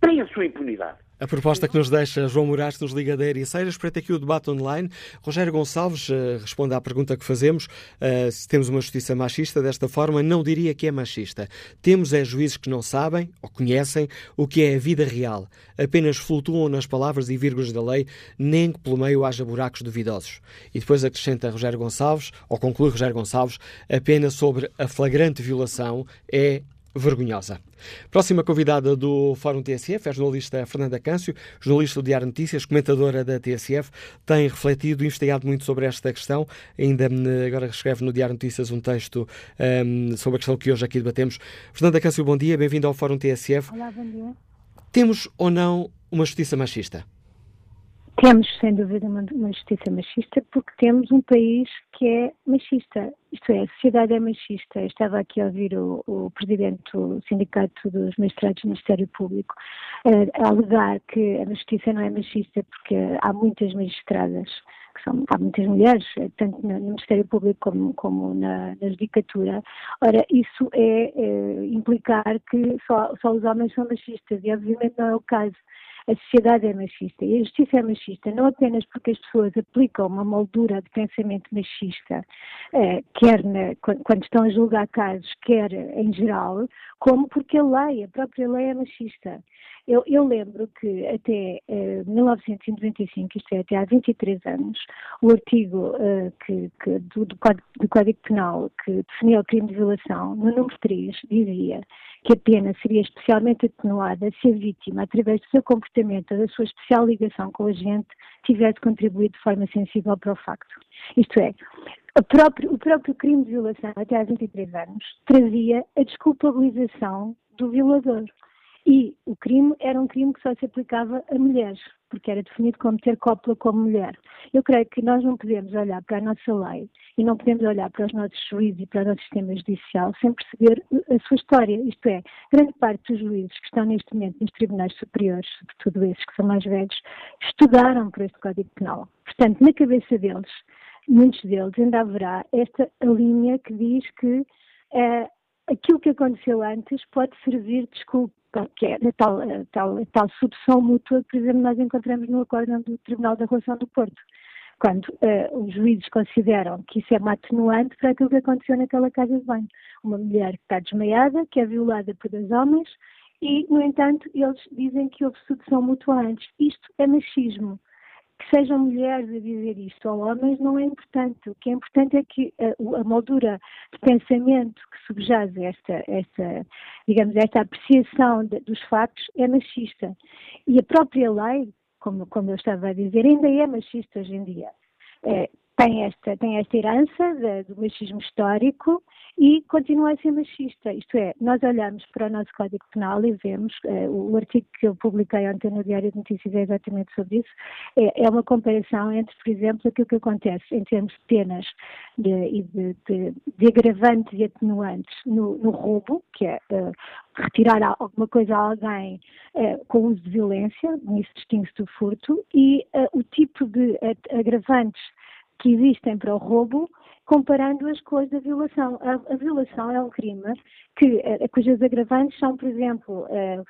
tem a sua impunidade. A proposta que nos deixa João Moraes dos Liga da Ericeira, espreita aqui o debate online. Rogério Gonçalves uh, responde à pergunta que fazemos. Uh, se temos uma justiça machista desta forma, não diria que é machista. Temos é juízes que não sabem ou conhecem o que é a vida real. Apenas flutuam nas palavras e vírgulas da lei, nem que pelo meio haja buracos duvidosos. E depois acrescenta Rogério Gonçalves, ou conclui Rogério Gonçalves, a pena sobre a flagrante violação é vergonhosa. Próxima convidada do Fórum TSF é a jornalista Fernanda Câncio, jornalista do Diário Notícias, comentadora da TSF, tem refletido e investigado muito sobre esta questão. Ainda agora escreve no Diário Notícias um texto um, sobre a questão que hoje aqui debatemos. Fernanda Câncio, bom dia, bem-vindo ao Fórum TSF. Olá, bom dia. Temos ou não uma justiça machista? Temos, sem dúvida, uma, uma, justiça machista porque temos um país que é machista. Isto é, a sociedade é machista. Eu estava aqui a ouvir o, o presidente do Sindicato dos Magistrados do Ministério Público uh, a alegar que a justiça não é machista porque há muitas magistradas que são, há muitas mulheres, eh, tanto no Ministério Público como, como na, na Judicatura. Ora, isso é, é implicar que só, só os homens são machistas e obviamente não é o caso a sociedade é machista e a justiça é machista não apenas porque as pessoas aplicam uma moldura de pensamento machista, eh, quer na, quando estão a julgar casos, quer em geral, como porque a lei, a própria lei é machista. Eu, eu lembro que até eh, 1995, isto é, até há 23 anos, o artigo eh, que, que do, do, Código, do, Código, Penal que definia o crime de violação, no número 3, dizia que a pena seria especialmente atenuada se a vítima, através do seu comportamento da sua especial ligação com o agente, tivesse contribuído de forma sensível para o facto. Isto é, próprio, o próprio crime de violação, até há 23 anos, trazia a desculpabilização do violador. E o crime era um crime que só se aplicava a mulheres, porque era definido como ter cópula como mulher. Eu creio que nós não podemos olhar para a nossa lei e não podemos olhar para os nossos juízes e para o nosso sistema judicial sem perceber a sua história. Isto é, grande parte dos juízes que estão neste momento nos tribunais superiores, sobretudo esses que são mais velhos, estudaram por este Código Penal. Portanto, na cabeça deles, muitos deles, ainda haverá esta linha que diz que uh, aquilo que aconteceu antes pode servir de desculpa que é a tal, a tal, a tal subção mútua que, por exemplo, nós encontramos no acórdão do Tribunal da Relação do Porto, quando uh, os juízes consideram que isso é uma atenuante para aquilo que aconteceu naquela casa de banho. Uma mulher que está desmaiada, que é violada por dois homens, e, no entanto, eles dizem que houve subção mútua antes. Isto é machismo que sejam mulheres a dizer isto ou homens não é importante. O que é importante é que a, a moldura de pensamento que subjaz esta, esta, digamos, esta apreciação de, dos factos é machista. E a própria lei, como, como eu estava a dizer, ainda é machista hoje em dia. É, tem esta, tem esta herança de, do machismo histórico e continua a ser machista. Isto é, nós olhamos para o nosso Código Penal e vemos, uh, o artigo que eu publiquei ontem no Diário de Notícias é exatamente sobre isso, é, é uma comparação entre, por exemplo, aquilo que acontece em termos de penas e de, de, de, agravantes e atenuantes no, no roubo, que é uh, retirar alguma coisa a alguém uh, com uso de violência, nisso distingue-se do furto, e o tipo de agravantes que existem para o roubo comparando-as com as da violação. A, a, violação é um crime que, uh, cujas agravantes são, por exemplo, uh,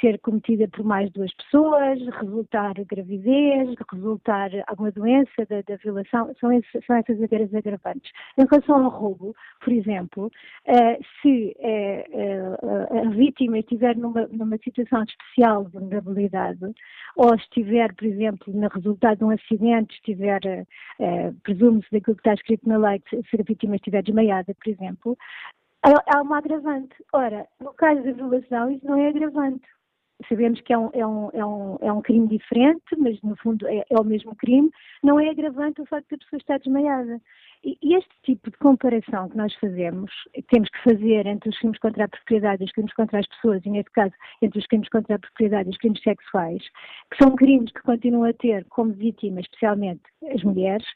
ser cometida por mais duas pessoas, resultar gravidez, resultar alguma doença da, da violação, são, esses, são essas as agravantes. Em relação ao roubo, por exemplo, se a vítima estiver numa, numa situação de vulnerabilidade, ou estiver, por exemplo, no resultado de um acidente, estiver, presume-se daquilo que está escrito na se a vítima estiver desmaiada, por exemplo, há uma agravante. Ora, no caso da violação, isso não é agravante. Sabemos que é um, é um, é um, é um crime diferente, mas no fundo é, é, o mesmo crime. Não é agravante o facto de a pessoa estar desmaiada. E, este tipo de comparação que nós fazemos, temos que fazer entre os crimes contra a propriedade e os crimes contra as pessoas, e neste caso entre os crimes contra a propriedade e os crimes sexuais, que são crimes que continuam a ter como vítimas, especialmente as mulheres,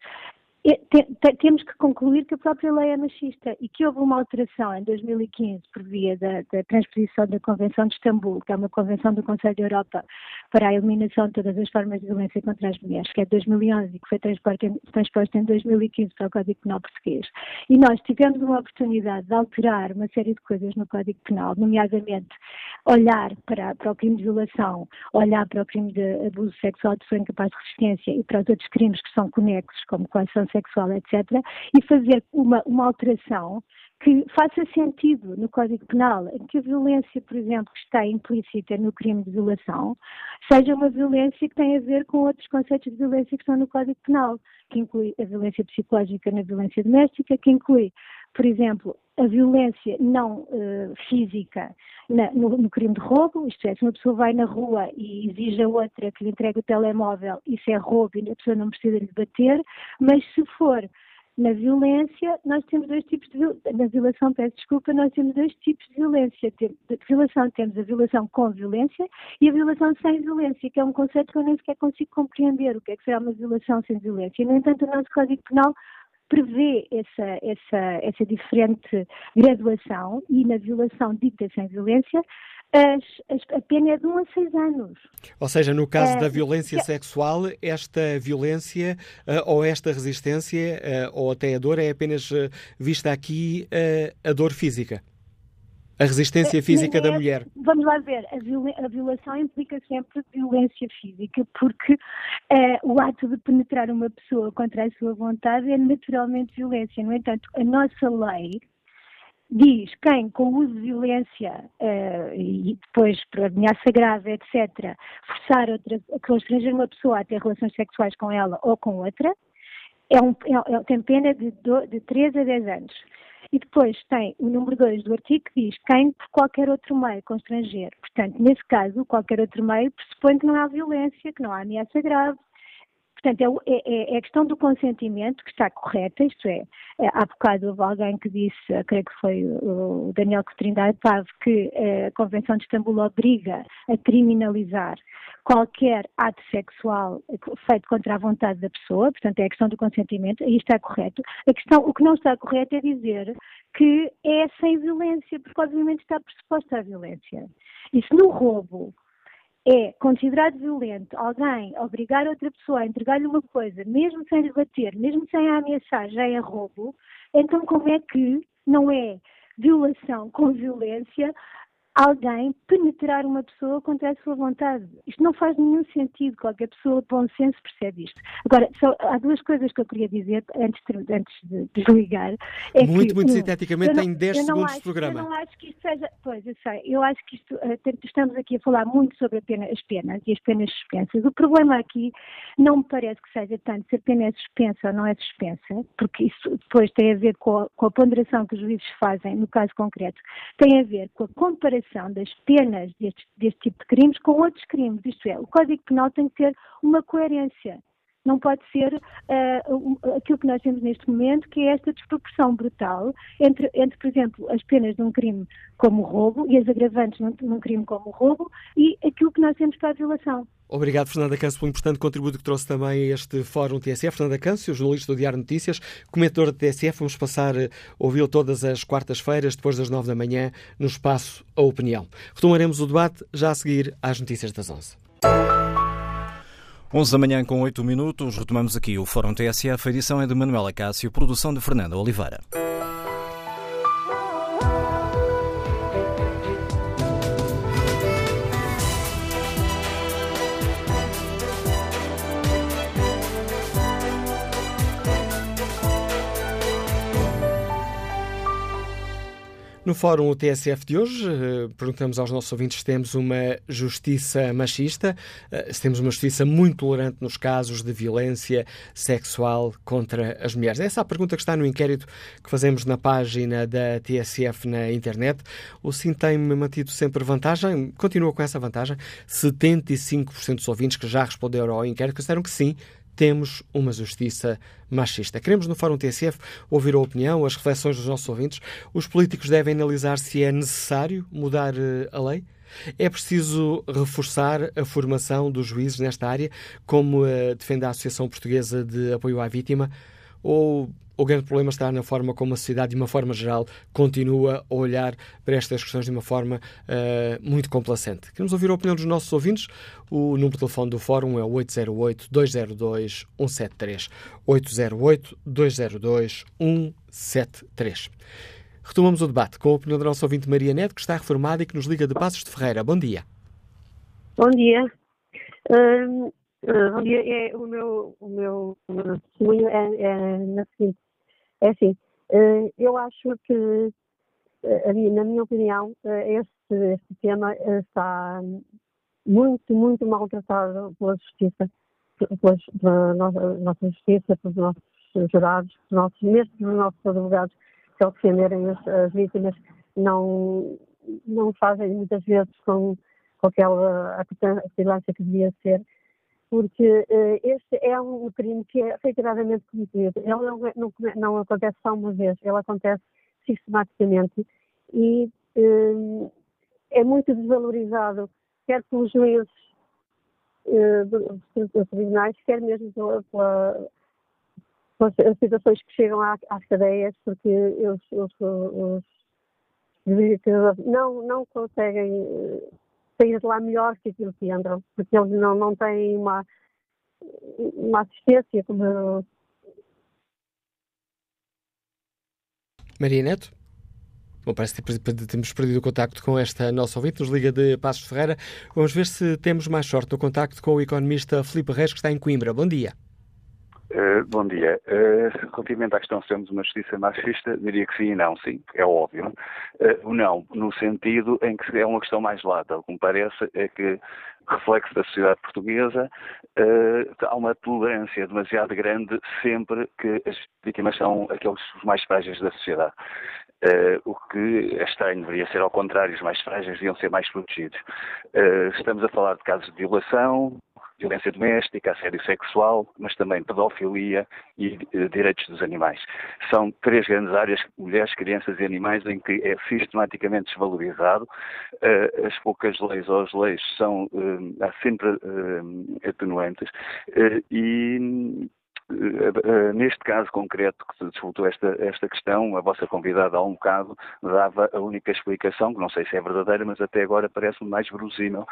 temos que concluir que a própria lei é machista e que houve uma alteração em 2015 por via da, da, transposição da Convenção de Istambul, que é uma convenção do Conselho da Europa para a eliminação de todas as formas de violência contra as mulheres, que é de 2011 e que foi transposta em 2015 para o Código Penal português. E nós tivemos uma oportunidade de alterar uma série de coisas no Código Penal, nomeadamente olhar para, para o crime de violação, olhar para o crime de abuso sexual de pessoa incapaz de resistência e para os outros crimes que são conexos, como coação sexual, etc., e fazer uma, uma alteração que faça sentido no Código Penal, que a violência, por exemplo, que está implícita no crime de violação, seja uma violência que tem a ver com outros conceitos de violência que estão no Código Penal, que inclui a violência psicológica na violência doméstica, que inclui, por exemplo, a violência não uh, física na, no, no, crime de roubo, isto é, se uma pessoa vai na rua e exige a outra que lhe entregue o telemóvel, isso é roubo e a pessoa não precisa lhe bater, mas se for na violência, nós temos dois tipos de na violação, peço desculpa, nós temos dois tipos de violência. De violação temos a violação com violência e a violação sem violência, que é um conceito que eu nem sequer consigo compreender o que é que será uma violação sem violência. No entanto, o nosso Código Penal prevê essa, essa, essa diferente graduação e na violação dita sem violência as, as, a pena é de 1 a 6 anos. Ou seja, no caso é, da violência é, sexual, esta violência uh, ou esta resistência uh, ou até a dor é apenas vista aqui a dor física? A resistência é, física da mulher. Vamos lá ver, a, viola, a, violação implica sempre violência física, porque o ato de penetrar uma pessoa contra a sua vontade é naturalmente violência. No entanto, a nossa lei diz quem com o uso de violência uh, e depois por ameaça grave, etc., forçar outra, constranger uma pessoa a ter relações sexuais com ela ou com outra, é um, é, é tem pena de, do, de 3 a 10 anos. E depois tem o número 2 do artigo que diz quem por qualquer outro meio constranger. Portanto, nesse caso, qualquer outro meio pressupõe que não há violência, que não há ameaça grave, Portanto, é, é, é, a questão do consentimento que está correta, isto é, é há bocado houve alguém que disse, creio que foi o Daniel Cotrindade Pave, que a Convenção de Istambul obriga a criminalizar qualquer ato sexual feito contra a vontade da pessoa, portanto é a questão do consentimento, aí está correto. A questão, o que não está correto é dizer que é sem violência, porque obviamente está pressuposta a violência. E se no roubo é considerado violento alguém obrigar outra pessoa a entregar-lhe uma coisa, mesmo sem lhe bater, mesmo sem a ameaçar, já é roubo, então como é que não é violação com violência alguém penetrar uma pessoa contra a sua vontade. Isto não faz nenhum sentido, qualquer pessoa de bom senso percebe isto. Agora, só, há duas coisas que eu queria dizer antes de, antes de desligar. É muito, que, muito um, sinteticamente, tem 10 segundos acho, de programa. Eu não acho que isto seja. Pois, eu sei. Eu acho que isto. Eh, estamos aqui a falar muito sobre pena, as penas e as penas suspensas. O problema aqui não me parece que seja tanto se a pena é suspensa ou não é suspensa, porque isso depois tem a ver com a, com a ponderação que os juízes fazem no caso concreto, tem a ver com a comparação das penas deste, deste tipo de crimes com outros crimes. Isto é, o Código Penal tem que ter uma coerência. não pode ser uh, aquilo que nós temos neste momento, que é esta desproporção brutal entre, entre por exemplo, as penas de um crime como roubo e as agravantes num, num crime como roubo e aquilo que nós temos para a violação. Obrigado, Fernanda Câncio, pelo importante contributo que trouxe também a este Fórum TSF. Fernanda Câncio, jornalista do Diário Notícias, comentador da TSF. Vamos passar a ouvi-lo todas as quartas-feiras, depois das nove da manhã, no espaço A Opinião. Retomaremos o debate já a seguir às notícias das onze. 11 da manhã com 8 minutos, retomamos aqui o Fórum TSF. A edição é de Manuela Cássio, produção de Fernanda Oliveira. No fórum o TSF de hoje, eh, perguntamos aos nossos ouvintes se temos uma justiça machista, eh, se temos uma justiça muito tolerante nos casos de violência sexual contra as mulheres. Essa é a pergunta que está no inquérito que fazemos na página da TSF na internet. O Sim tem mantido sempre vantagem, continua com essa vantagem. 75% dos ouvintes que já responderam ao inquérito disseram que sim, temos uma justiça machista. Queremos, no Fórum TSF, ouvir a opinião, as reflexões dos nossos ouvintes. Os políticos devem analisar se é necessário mudar eh, a lei? É preciso reforçar a formação dos juízes nesta área, como uh, defende a Associação Portuguesa de Apoio à Vítima? Ou o grande problema está na forma como a sociedade, de uma forma geral, continua a olhar para estas questões de uma forma uh, muito complacente. Queremos ouvir a opinião dos nossos ouvintes. O número de telefone do Fórum é 808-202-173. 808-202-173. Retomamos o debate com a opinião da nossa ouvinte Maria Neto, que está reformada e que nos liga de Passos de Ferreira. Bom dia. Bom dia. Bom dia. É, o meu, o meu, o meu testemunho é, é na seguinte. É assim, uh, eu acho que, uh, na minha opinião, este, este tema está muito, muito maltratado pela justiça, pela, pela nossa, nossa justiça, pelos nossos jurados, pelos nossos, mesmo pelos nossos advogados, que ao defenderem as, as vítimas não, não fazem muitas vezes com, com aquela acutilância que devia ser, porque uh, este é um crime que é reiteradamente cometido. Ele não, não, não, acontece só uma vez, ele acontece sistematicamente e uh, é muito desvalorizado quer pelos juízes uh, dos tribunais, quer mesmo pela, pela, pelas situações que chegam às cadeias, porque os, os, os não, não conseguem sair de lá melhor que aquilo que entram, porque eles não, não têm uma, uma assistência como. Maria Neto? Bom, parece que temos perdido o contacto com esta nossa ouvinte, nos liga de Passos Ferreira. Vamos ver se temos mais sorte no contacto com o economista Filipe Reis, que está em Coimbra. Bom dia. Uh, bom dia. Uh, relativamente à questão se temos uma justiça machista, diria que sim e não, sim, é óbvio. Uh, não, no sentido em que é uma questão mais lata. O que me parece é que, reflexo da sociedade portuguesa, uh, há uma tolerância demasiado grande sempre que as vítimas são aqueles mais frágeis da sociedade. Uh, o que é estranho, deveria ser ao contrário, os mais frágeis deviam ser mais protegidos. Uh, estamos a falar de casos de violação, violência doméstica, assédio sexual, mas também pedofilia e uh, direitos dos animais. São três grandes áreas, mulheres, crianças e animais, em que é sistematicamente desvalorizado. as poucas leis ou as leis são há sempre atenuantes e eh, eh, neste caso concreto que se disputou esta, esta questão, a vossa convidada há um bocado dava a única explicação, que não sei se é verdadeira, mas até agora parece-me mais verosímil,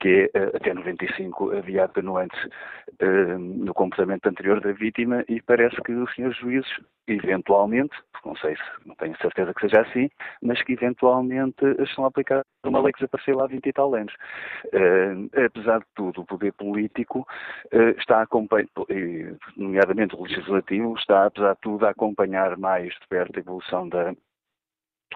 que é, eh, até 95 havia atenuantes uh, no comportamento anterior da vítima e parece que os senhores juízes, eventualmente, não sei se, não tenho certeza que seja assim, mas que eventualmente estão a aplicar uma lei que desapareceu há 20 e tal anos. Uh, apesar de tudo, o poder político uh, está a acompanhar, nomeadamente o legislativo, está, apesar de tudo, a acompanhar mais de perto a evolução da,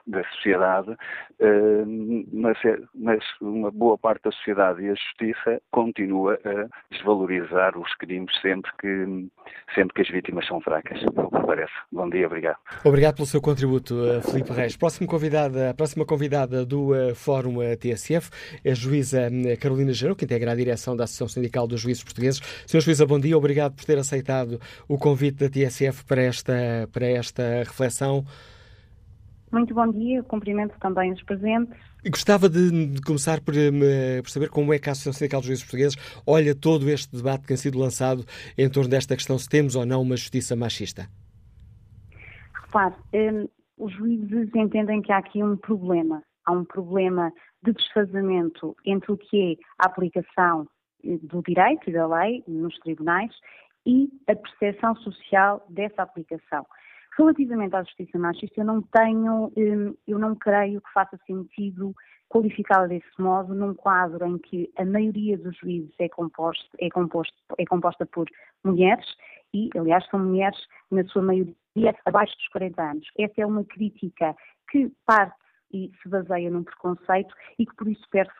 da sociedade, eh, mas, é, mas, uma boa parte da sociedade e a justiça continua a desvalorizar os crimes sempre que, sempre que as vítimas são fracas, é o que parece. Bom dia, obrigado. Obrigado pelo seu contributo, eh, Filipe Reis. Próximo convidada, a próxima convidada do uh, Fórum TSF é a juíza Carolina Gerou, que integra a direção da Associação Sindical dos Juízes Portugueses. Senhor juíza, bom dia, obrigado por ter aceitado o convite da TSF para esta, para esta reflexão. Muito bom dia, cumprimento também os presentes. Gostava de, de começar por, eh, por, saber como é que a Associação Sindical dos Juízes Portugueses olha todo este debate que tem sido lançado em torno desta questão, se temos ou não uma justiça machista. Repare, um, os juízes entendem que há aqui um problema. Há um problema de desfazamento entre o que é a aplicação eh, do direito e da lei nos tribunais e a percepção social dessa aplicação. Relativamente à justiça machista, eu não tenho, hum, eu não creio que faça sentido qualificá-la desse modo num quadro em que a maioria dos juízes é, composto, é, composto, é composta por mulheres e, aliás, são mulheres, na sua maioria, abaixo dos 40 anos. Essa é uma crítica que parte e se baseia num preconceito e que por isso perde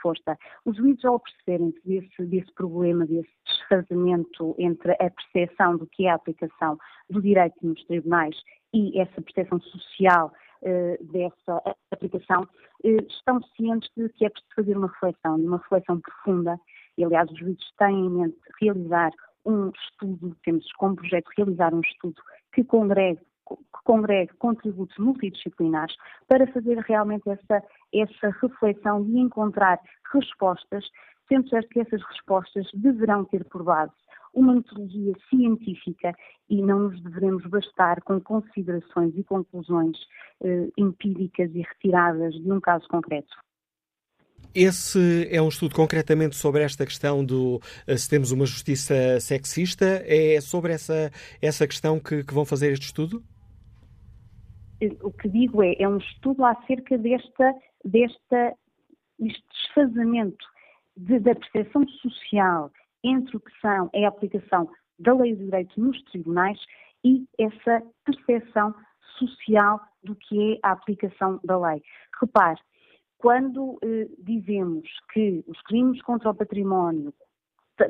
força. Os juízes, ao perceberem-se desse, desse problema, desse desfazamento entre a percepção do que é a aplicação do direito nos tribunais e essa percepção social uh, dessa aplicação, uh, estão cientes de que é preciso fazer uma reflexão, uma reflexão profunda, e aliás os juízes têm em mente realizar um estudo, temos como projeto realizar um estudo que congregue que congregue contributos multidisciplinares para fazer realmente essa, essa reflexão e encontrar respostas, sendo certo que essas respostas deverão ter por base uma metodologia científica e não nos devemos bastar com considerações e conclusões eh, empíricas e retiradas de um caso concreto. Esse é um estudo concretamente sobre esta questão do eh, se temos uma justiça sexista. É sobre essa, essa questão que, que vão fazer este estudo? O que digo é, é um estudo acerca desta, desta deste desfazamento de, da percepção social entre o que são é a aplicação da lei do direito nos tribunais e essa percepção social do que é a aplicação da lei. Repare, quando eh, dizemos que os crimes contra o património,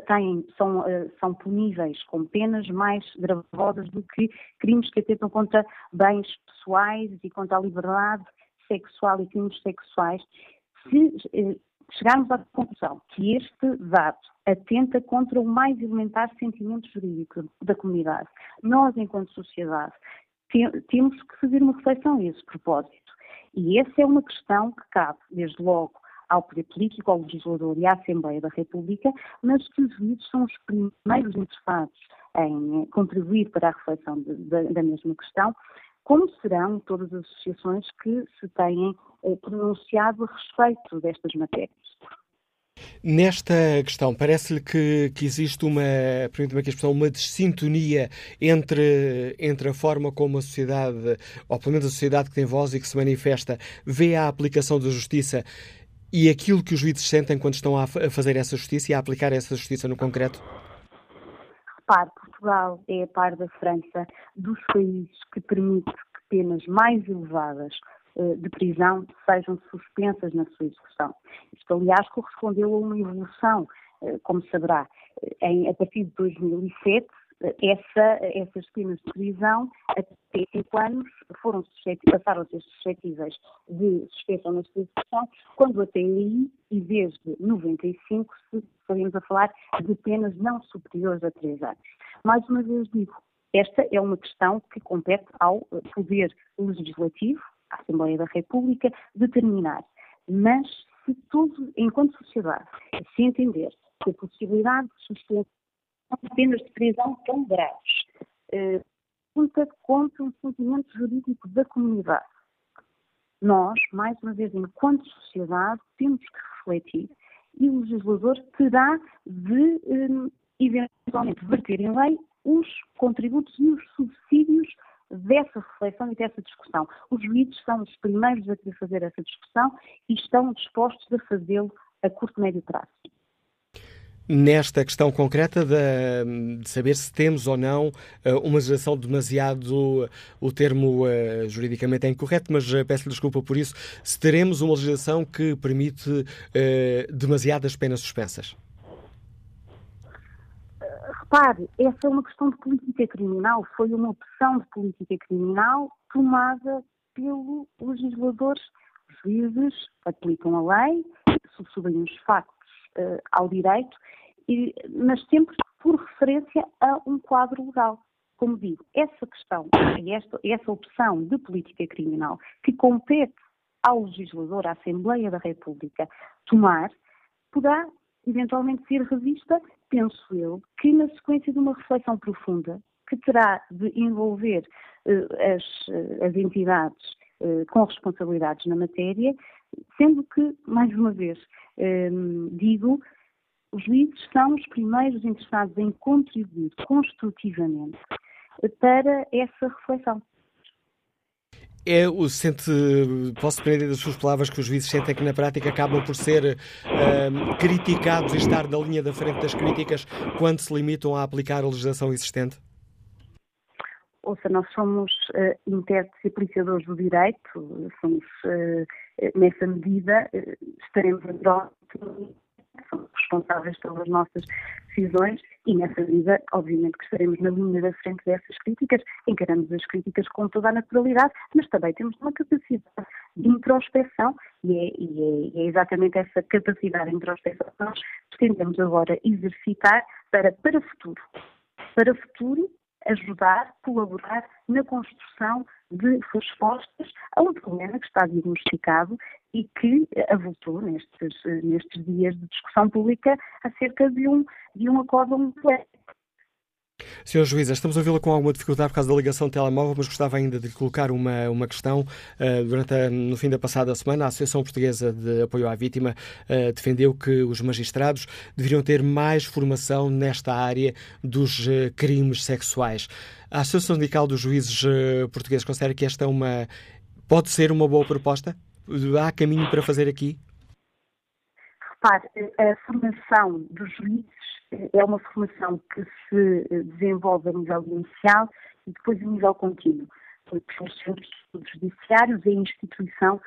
têm, são, uh, são puníveis com penas mais gravosas do que crimes que atentam contra bens pessoais e contra a liberdade sexual e crimes sexuais. Se uh, chegarmos à conclusão que este dado atenta contra o mais elementar sentimento jurídico da comunidade, nós, enquanto sociedade, te temos que fazer uma reflexão a esse propósito. E essa é uma questão que cabe, desde logo, ao poder político, ao legislador e à Assembleia da República, mas que os juízes são os primeiros interessados em contribuir para a reflexão de, de, da mesma questão, como serão todas as associações que se têm eh, pronunciado a respeito destas matérias. Nesta questão, parece-lhe que, que, existe uma, permita-me aqui a expressão, uma desintonia entre, entre a forma como a sociedade, ou pelo menos a sociedade que tem voz e que se manifesta, vê a aplicação da justiça e aquilo que os juízes sentem quando estão a fazer essa justiça e a aplicar essa justiça no concreto? Repare, Portugal é a par da França dos países que permite que penas mais elevadas eh, de prisão sejam suspensas na sua execução. Isto, aliás, correspondeu a uma evolução, eh, como saberá, eh, em, a partir de 2007, essa, essas penas de prisão até 5 anos foram passaram a ser suscetíveis de suspensão na execução, quando até aí, e desde 95, se estaríamos a falar de penas não superiores a 3 anos. Mais uma vez digo, esta é uma questão que compete ao Poder Legislativo, à Assembleia da República, determinar. Mas se todos, enquanto sociedade, se entender que a possibilidade de suspensão penas de prisão tão graves. Uh, contra o sentimento jurídico da comunidade. Nós, mais uma vez, enquanto sociedade, temos que refletir e o legislador terá de, um, eventualmente, verter em lei os contributos e os subsídios dessa reflexão e dessa discussão. Os juízes são os primeiros a fazer essa discussão e estão dispostos a fazê-lo a curto e médio prazo. Nesta questão concreta de, de, saber se temos ou não uh, uma legislação demasiado, o termo uh, juridicamente é incorreto, mas uh, peço desculpa por isso, se teremos uma legislação que permite demasiadas penas suspensas. Repare, essa é uma questão de política criminal, foi uma opção de política criminal tomada pelo legisladores. Os juízes aplicam a lei, subsubem os factos uh, ao direito, e, mas sempre por referência a um quadro legal. Como digo, essa questão, esta, essa opção de política criminal que compete ao legislador, à Assembleia da República, tomar, poderá eventualmente ser revista, penso eu, que na sequência de uma reflexão profunda que terá de envolver uh, as, uh, as, entidades uh, com responsabilidades na matéria, sendo que, mais uma vez, digo, os juízes são os primeiros interessados em contribuir construtivamente para essa reflexão. É o sente, posso aprender das suas palavras que os juízes sentem que na prática acabam por ser uh, criticados e estar na linha da frente das críticas quando se limitam a aplicar a legislação existente? Ouça, nós somos uh, intérpretes e apreciadores do direito, somos, uh, nessa medida, estaremos a somos responsáveis pelas nossas decisões e nessa medida, obviamente, que estaremos na linha da frente dessas críticas, encaramos as críticas com toda a naturalidade, mas também temos uma capacidade de introspeção e é, e é, é exatamente essa capacidade de introspeção que nós pretendemos agora exercitar para, para o futuro. Para o futuro, ajudar, colaborar na construção de respostas a um problema que está diagnosticado e que avultou nestes, nestes dias de discussão pública acerca de um, de um acórdão polémico. Senhor Juíza, estamos a ouvi-la com alguma dificuldade por causa da ligação telemóvel, mas gostava ainda de colocar uma, uma questão. Uh, durante a, no fim da passada semana, a Associação Portuguesa de Apoio à Vítima uh, defendeu que os magistrados deveriam ter mais formação nesta área dos uh, crimes sexuais. A Associação Sindical dos Juízes Portugueses considera que esta é uma, pode ser uma boa proposta? Há caminho para fazer aqui? Repare, a formação dos juízes é uma formação que se desenvolve a nível inicial e depois a nível contínuo. Os centros de estudos judiciários é a instituição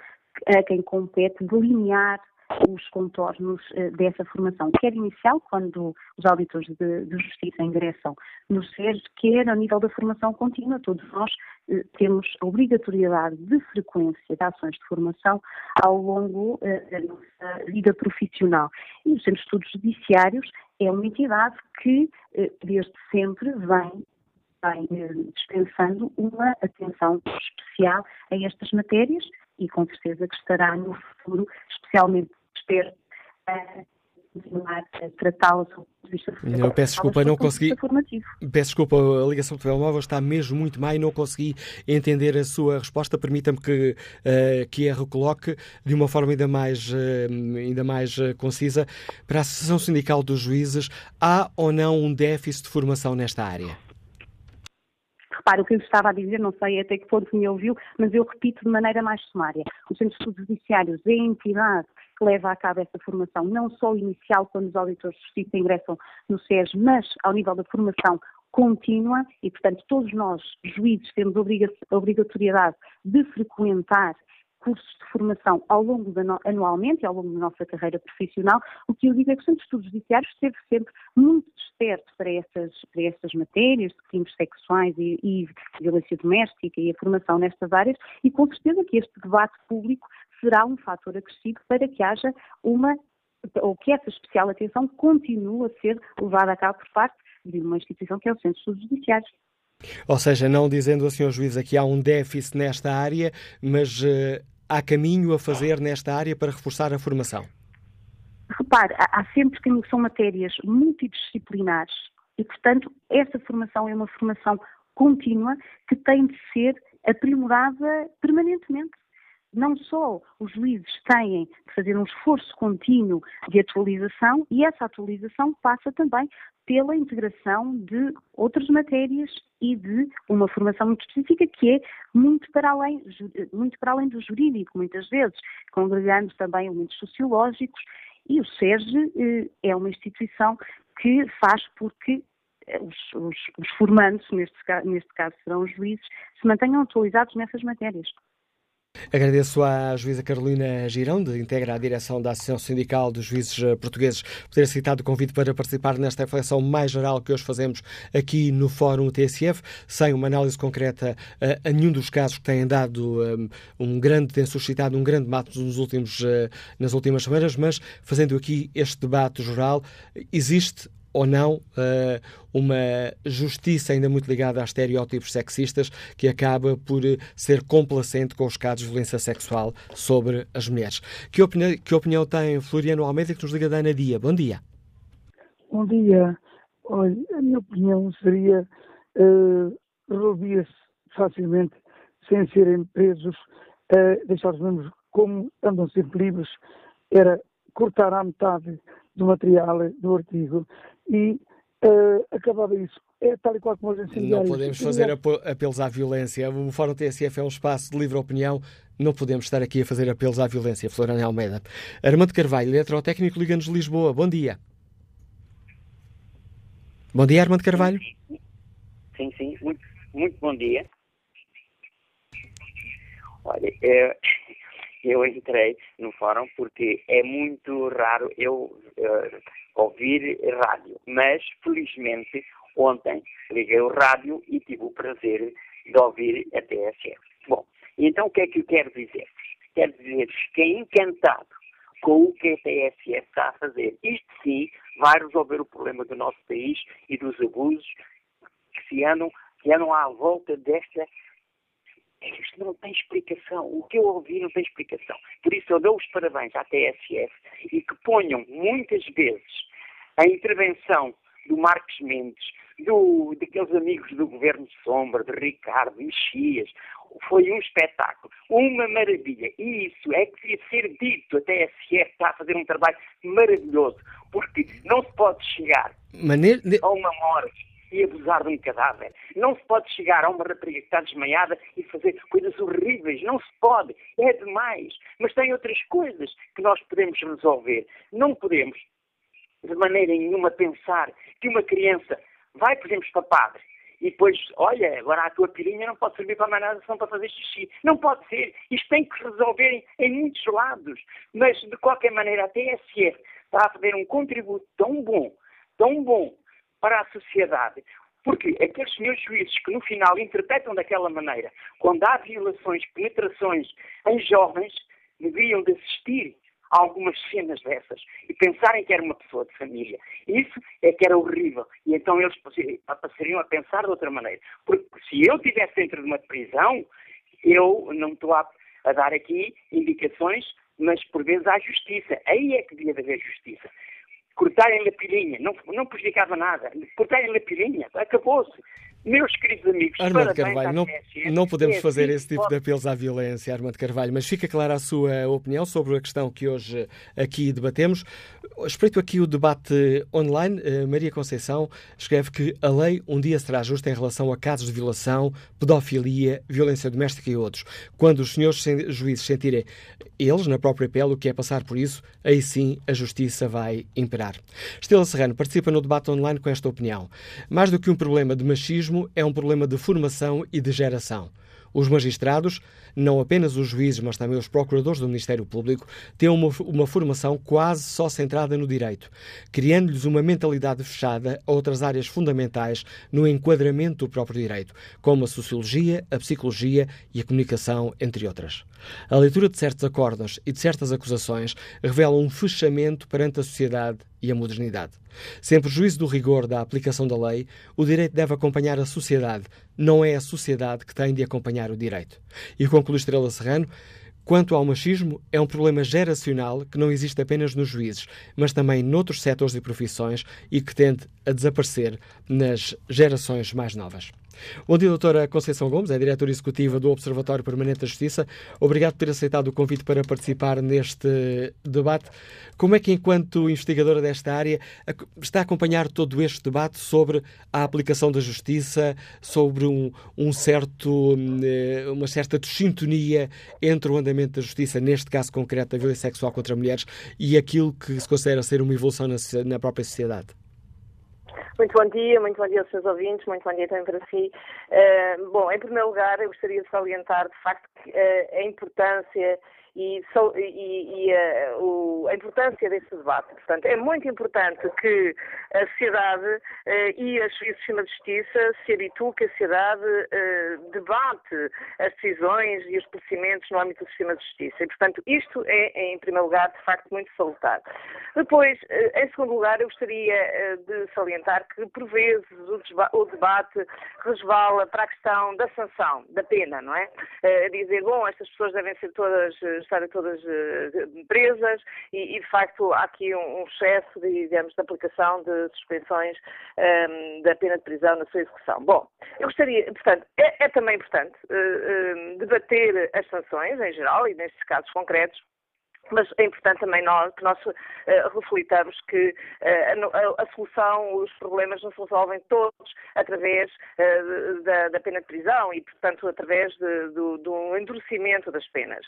a quem compete delinear os contornos uh, dessa formação, quer inicial, quando os auditores de, de, justiça ingressam no SES, quer a nível da formação contínua. Todos nós uh, temos a obrigatoriedade de frequência de ações de formação ao longo uh, da nossa vida profissional. E o Centro de Estudos Judiciários é uma entidade que, desde sempre, vem vem dispensando uma atenção especial a estas matérias e com certeza que estará no futuro especialmente continuar a tratá-la do ponto de vista Eu peço desculpa, não consegui. Peço desculpa, a ligação do telemóvel está mesmo muito má e não consegui entender a sua resposta. Permita-me que, uh, que a recoloque de uma forma ainda mais, uh, ainda mais uh, concisa. Para a Associação Sindical dos Juízes, há ou não um déficit de formação nesta área? Repare, o que eu estava a dizer, não sei até que ponto me ouviu, mas eu repito de maneira mais sumária. O Centro de Estudos Judiciários é a entidade que leva a cabo essa formação, não só inicial, quando os auditores de justiça ingressam no SES, mas ao nível da formação contínua e, portanto, todos nós, juízes, temos a obrigatoriedade de frequentar cursos de formação ao longo da no, anualmente, ao longo da nossa carreira profissional, o que eu digo é que o Centro de Estudos Judiciários esteve sempre muito desperto para essas, para essas matérias de crimes sexuais e, e violência doméstica e a formação nestas áreas e com certeza que este debate público será um fator acrescido para que haja uma, ou que essa especial atenção continue a ser levada a cabo por parte de uma instituição que é o Centro de Estudos Judiciários. Ou seja, não dizendo assim ao juiz que há um déficit nesta área, mas uh, há caminho a fazer nesta área para reforçar a formação? Repare, há sempre que são matérias multidisciplinares e, portanto, essa formação é uma formação contínua que tem de ser aprimorada permanentemente não só os juízes têm de fazer um esforço contínuo de atualização, e essa atualização passa também pela integração de outras matérias e de uma formação muito específica que é muito para além, muito para além do jurídico, muitas vezes, congregando também elementos sociológicos E o SERGE eh, é uma instituição que faz porque eh, os, os, os formandos, neste, neste caso serão os juízes, se mantenham atualizados nessas matérias. Agradeço à juíza Carolina Girão, de integra a direção da Associação Sindical dos Juízes eh, Portugueses, por ter aceitado o convite para participar nesta reflexão mais geral que hoje fazemos aqui no Fórum TSF, sem uma análise concreta uh, a nenhum dos casos que têm dado um, um grande, têm suscitado um grande debate nos últimos, nas últimas semanas, mas fazendo aqui este debate geral, existe ou não uh, uma justiça ainda muito ligada a estereótipos sexistas que acaba por ser complacente com os casos de violência sexual sobre as mulheres. Que opinião, que opinião tem Floriano Almeida, que nos liga da Ana Dia? Bom dia. Bom dia. Olha, a minha opinião seria uh, resolvia-se facilmente sem serem presos, uh, deixar os membros como andam sempre livres, era cortar à metade do material do artigo e uh, acabava isso. É tal e qual como os incendiários. Não podemos fazer apelos à violência. O Fórum TSF é um espaço de livre opinião. Não podemos estar aqui a fazer apelos à violência. Florana Almeida. Armando Carvalho, eletrotécnico Liga-nos Lisboa. Bom dia. Bom dia, Armando Carvalho. Sim, sim. Muito, muito bom dia. Olha, é, eu entrei no fórum porque é muito raro eu uh, ouvir rádio, mas felizmente ontem liguei o rádio e tive o prazer de ouvir a TSF. Bom, então o que é que eu quero dizer? Quero dizer-vos que é encantado com o que a TSF está a fazer. Isto sim vai resolver o problema do nosso país e dos abusos que se andam, que andam à volta desta isto não tem explicação. O que eu ouvi não tem explicação. Por isso eu dou os parabéns à TSF e que ponham muitas vezes a intervenção do Marcos Mendes, do, daqueles amigos do governo de Sombra, de Ricardo, Mexias, foi um espetáculo, uma maravilha. E isso é que devia ser dito. A TSF está a fazer um trabalho maravilhoso, porque não se pode chegar a uma morte e abusar de um cadáver. Não se pode chegar a uma rapariga que está desmaiada e fazer coisas horríveis. Não se pode. É demais. Mas tem outras coisas que nós podemos resolver. Não podemos, de maneira nenhuma, pensar que uma criança vai, por exemplo, para padre e depois, olha, agora a tua pirinha não pode servir para mais nada, só para fazer xixi. Não pode ser. Isto tem que resolver em muitos lados. Mas, de qualquer maneira, a TSF está a fazer um contributo tão bom, tão bom, para a sociedade. Porque aqueles senhores juízes que no final interpretam daquela maneira, quando há violações, penetrações em jovens, deveriam de assistir a algumas cenas dessas e pensarem que era uma pessoa de família. Isso é que era horrível. E então eles passariam a pensar de outra maneira. Porque se eu estivesse dentro de uma prisão, eu não estou a, a dar aqui indicações, mas por vezes há justiça. Aí é que devia haver justiça cortarem-lhe a pilhinha, não, não prejudicava nada. Cortarem-lhe a pilhinha, acabou-se. Meus queridos amigos, Armando Carvalho, não, não podemos é, fazer esse tipo de apelos à violência, Armando Carvalho, mas fica clara a sua opinião sobre a questão que hoje aqui debatemos. Espreito aqui o debate online. Eh, Maria Conceição escreve que a lei um dia será justa em relação a casos de violação, pedofilia, violência doméstica e outros. Quando os senhores juízes sentirem eles, na própria pele, o que é passar por isso, aí sim a justiça vai imperar. Estela Serrano participa no debate online com esta opinião. Mais do que um problema de machismo, é um problema de formação e de geração. Os magistrados, não apenas os juízes, mas também os procuradores do Ministério Público, têm uma, uma formação quase só centrada no direito, criando-lhes uma mentalidade fechada a outras áreas fundamentais no enquadramento do próprio direito, como a sociologia, a psicologia e a comunicação, entre outras. A leitura de certos acordos e de certas acusações revela um fechamento perante a sociedade e a modernidade. Sem prejuízo do rigor da aplicação da lei, o direito deve acompanhar a sociedade, não é a sociedade que tem de acompanhar o direito. E conclui Estrela Serrano, Quanto ao machismo, é um problema geracional que não existe apenas nos juízes, mas também noutros setores e profissões e que tende a desaparecer nas gerações mais novas. Bom dia, doutora Conceição Gomes, é diretora executiva do Observatório Permanente da Justiça. Obrigado por ter aceitado o convite para participar neste debate. Como é que, enquanto investigadora desta área, está a acompanhar todo este debate sobre a aplicação da justiça, sobre um, um certo, eh, uma certa sintonia entre o andamento da justiça, neste caso concreto da violência sexual contra mulheres, e aquilo que se considera ser uma evolução na, na própria sociedade? Muito bom dia, muito bom dia aos seus ouvintes, muito bom dia também para si. Uh, bom, em primeiro lugar, eu gostaria de salientar, de facto, uh, a importância e, e, e a, eh, o, a, importância desse debate. Portanto, é muito importante que a sociedade uh, e, o sistema de justiça se habituem que a sociedade uh, debate as decisões e os procedimentos no âmbito do sistema de justiça. E, portanto, isto é, em primeiro lugar, de facto, muito salutar. Depois, em segundo lugar, eu gostaria de salientar que, por vezes, o, o, debate resvala para a questão da sanção, da pena, não é? dizer, bom, estas pessoas devem ser todas estarem todas uh, presas e, e, de facto, há aqui um, excesso, de, digamos, de aplicação de suspensões um, ehm, da pena de prisão na sua execução. Bom, eu gostaria, portanto, é, é também importante uh, uh, debater as sanções em geral e nestes casos concretos, mas é importante também nós, que nós uh, reflitamos que uh, a, a, solução, os problemas não se resolvem todos através uh, da, da, pena de prisão e, portanto, através de, do, endurecimento das penas.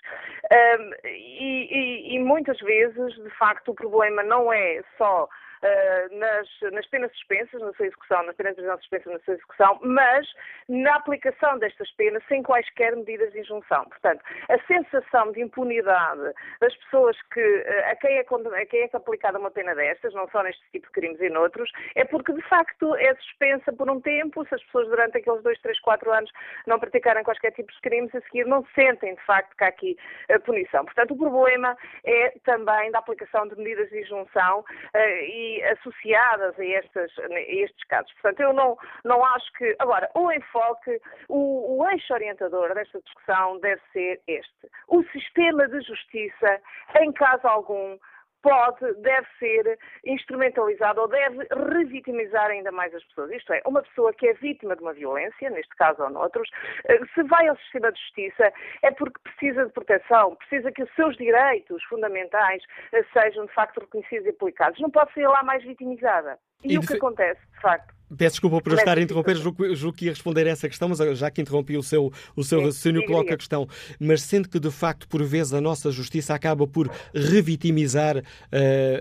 Um, e, e, e muitas vezes, de facto, o problema não é só uh, nas, nas penas suspensas na sua execução, nas penas de prisão suspensas na sua execução, mas na aplicação destas penas sem quaisquer medidas de injunção. Portanto, a sensação de impunidade das pessoas que, uh, a, quem é, a quem é aplicada uma pena destas, não só neste tipo de crimes e noutros, é porque de facto é suspensa por um tempo, se as pessoas durante aqueles dois, três, quatro anos não praticarem qualquer tipo de crimes, a seguir não sentem de facto que há aqui uh, punição. Portanto, o problema é também da aplicação de medidas de injunção uh, e associadas a, estas, a estes casos. Portanto, eu não, não acho que. Agora, o enfoque, o, o eixo orientador desta discussão deve ser este. O sistema de justiça, em caso algum, pode, deve ser instrumentalizado ou deve revitimizar ainda mais as pessoas. Isto é, uma pessoa que é vítima de uma violência, neste caso ou noutros, eh, se vai ao sistema de justiça é porque precisa de proteção, precisa que os seus direitos fundamentais eh, sejam de facto reconhecidos e aplicados. Não pode ser lá mais vitimizada. E, e o que acontece, de facto? Peço desculpa por estar a interromper, julgo, julgo que ia responder a essa questão, mas já que interrompi o seu, o seu raciocínio, coloco a questão. Mas sendo que, de facto, por vezes a nossa justiça acaba por revitimizar uh,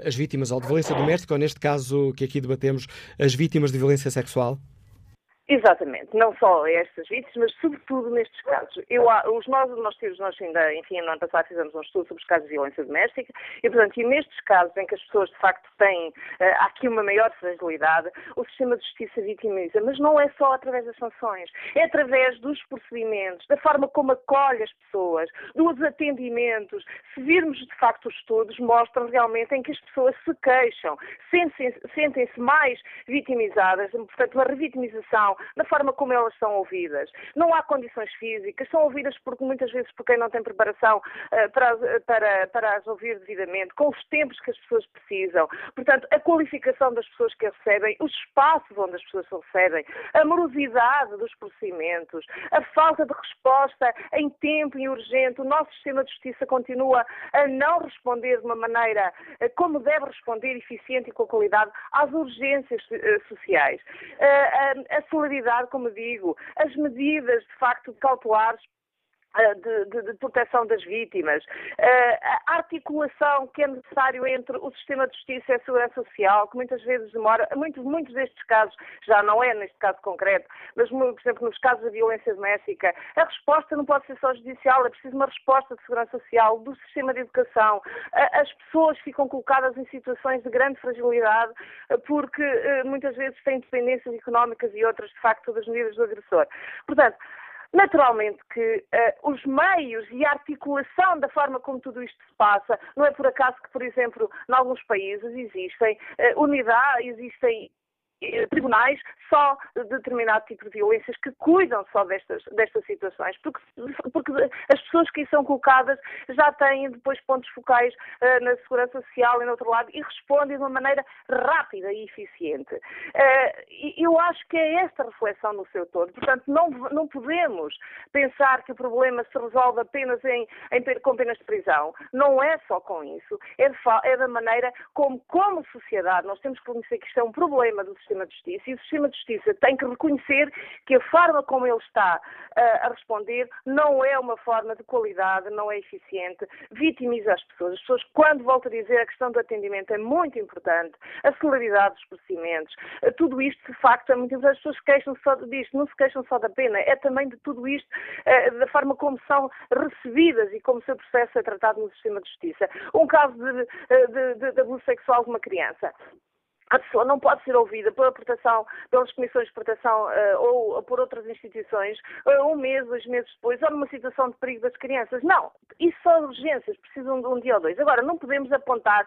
as vítimas ou de violência doméstica, ou neste caso que aqui debatemos, as vítimas de violência sexual? Exatamente, não só estas vítimas, mas sobretudo nestes casos. Eu, os nós, nós, nós ainda, enfim, no ano passado fizemos um estudo sobre os casos de violência doméstica e, portanto, e nestes casos em que as pessoas de facto têm uh, aqui uma maior fragilidade, o sistema de justiça vitimiza, mas não é só através das sanções, é através dos procedimentos, da forma como acolhe as pessoas, dos atendimentos. Se virmos de facto os estudos, mostram realmente em que as pessoas se queixam, sentem-se sentem mais vitimizadas, portanto, uma revitimização da forma como elas são ouvidas. Não há condições físicas, são ouvidas porque muitas vezes por quem não tem preparação uh, para, para, para as ouvir devidamente, com os tempos que as pessoas precisam. Portanto, a qualificação das pessoas que a recebem, os espaços onde as pessoas recebem, a morosidade dos procedimentos, a falta de resposta em tempo e urgente. O nosso sistema de justiça continua a não responder de uma maneira uh, como deve responder, eficiente e com qualidade, às urgências sociais. a celeridade, como digo, as medidas de facto cautelares de, de, de, proteção das vítimas, uh, a articulação que é necessário entre o sistema de justiça e a segurança social, que muitas vezes demora, muitos, muitos destes casos, já não é neste caso concreto, mas, por exemplo, nos casos da violência doméstica, a resposta não pode ser só judicial, é preciso uma resposta de segurança social, do sistema de educação. Uh, as pessoas ficam colocadas em situações de grande fragilidade porque muitas vezes têm dependências económicas e outras, de facto, das medidas do agressor. Portanto, Naturalmente que uh, os meios e a articulação da forma como tudo isto se passa, não é por acaso que, por exemplo, em alguns países existem uh, unidades, existem tribunais só de determinado tipo de violências que cuidam só destas, destas situações, porque, porque as pessoas que são colocadas já têm depois pontos focais uh, na segurança social e no outro lado e respondem de uma maneira rápida e eficiente. Uh, eu acho que é esta reflexão no seu todo. Portanto, não, não podemos pensar que o problema se resolve apenas em, em, com penas de prisão. Não é só com isso. É, é da maneira como, como sociedade, nós temos que reconhecer que isto é um problema do sistema de justiça e o sistema de justiça tem que reconhecer que a forma como ele está uh, a responder não é uma forma de qualidade, não é eficiente, vitimiza as pessoas. As pessoas, quando volto a dizer, a questão do atendimento é muito importante, a celeridade dos procedimentos, uh, tudo isto, de facto, é muito importante. As pessoas queixam só disto, não se queixam só da pena, é também de tudo isto, uh, da forma como são recebidas e como o seu processo é tratado no sistema de justiça. Um caso de, de, de, de abuso sexual de uma criança a pessoa não pode ser ouvida pela proteção, pelas comissões de proteção uh, ou, por outras instituições uh, um mês, dois meses depois, ou numa situação de perigo das crianças. Não, isso são urgências, precisam de um dia ou dois. Agora, não podemos apontar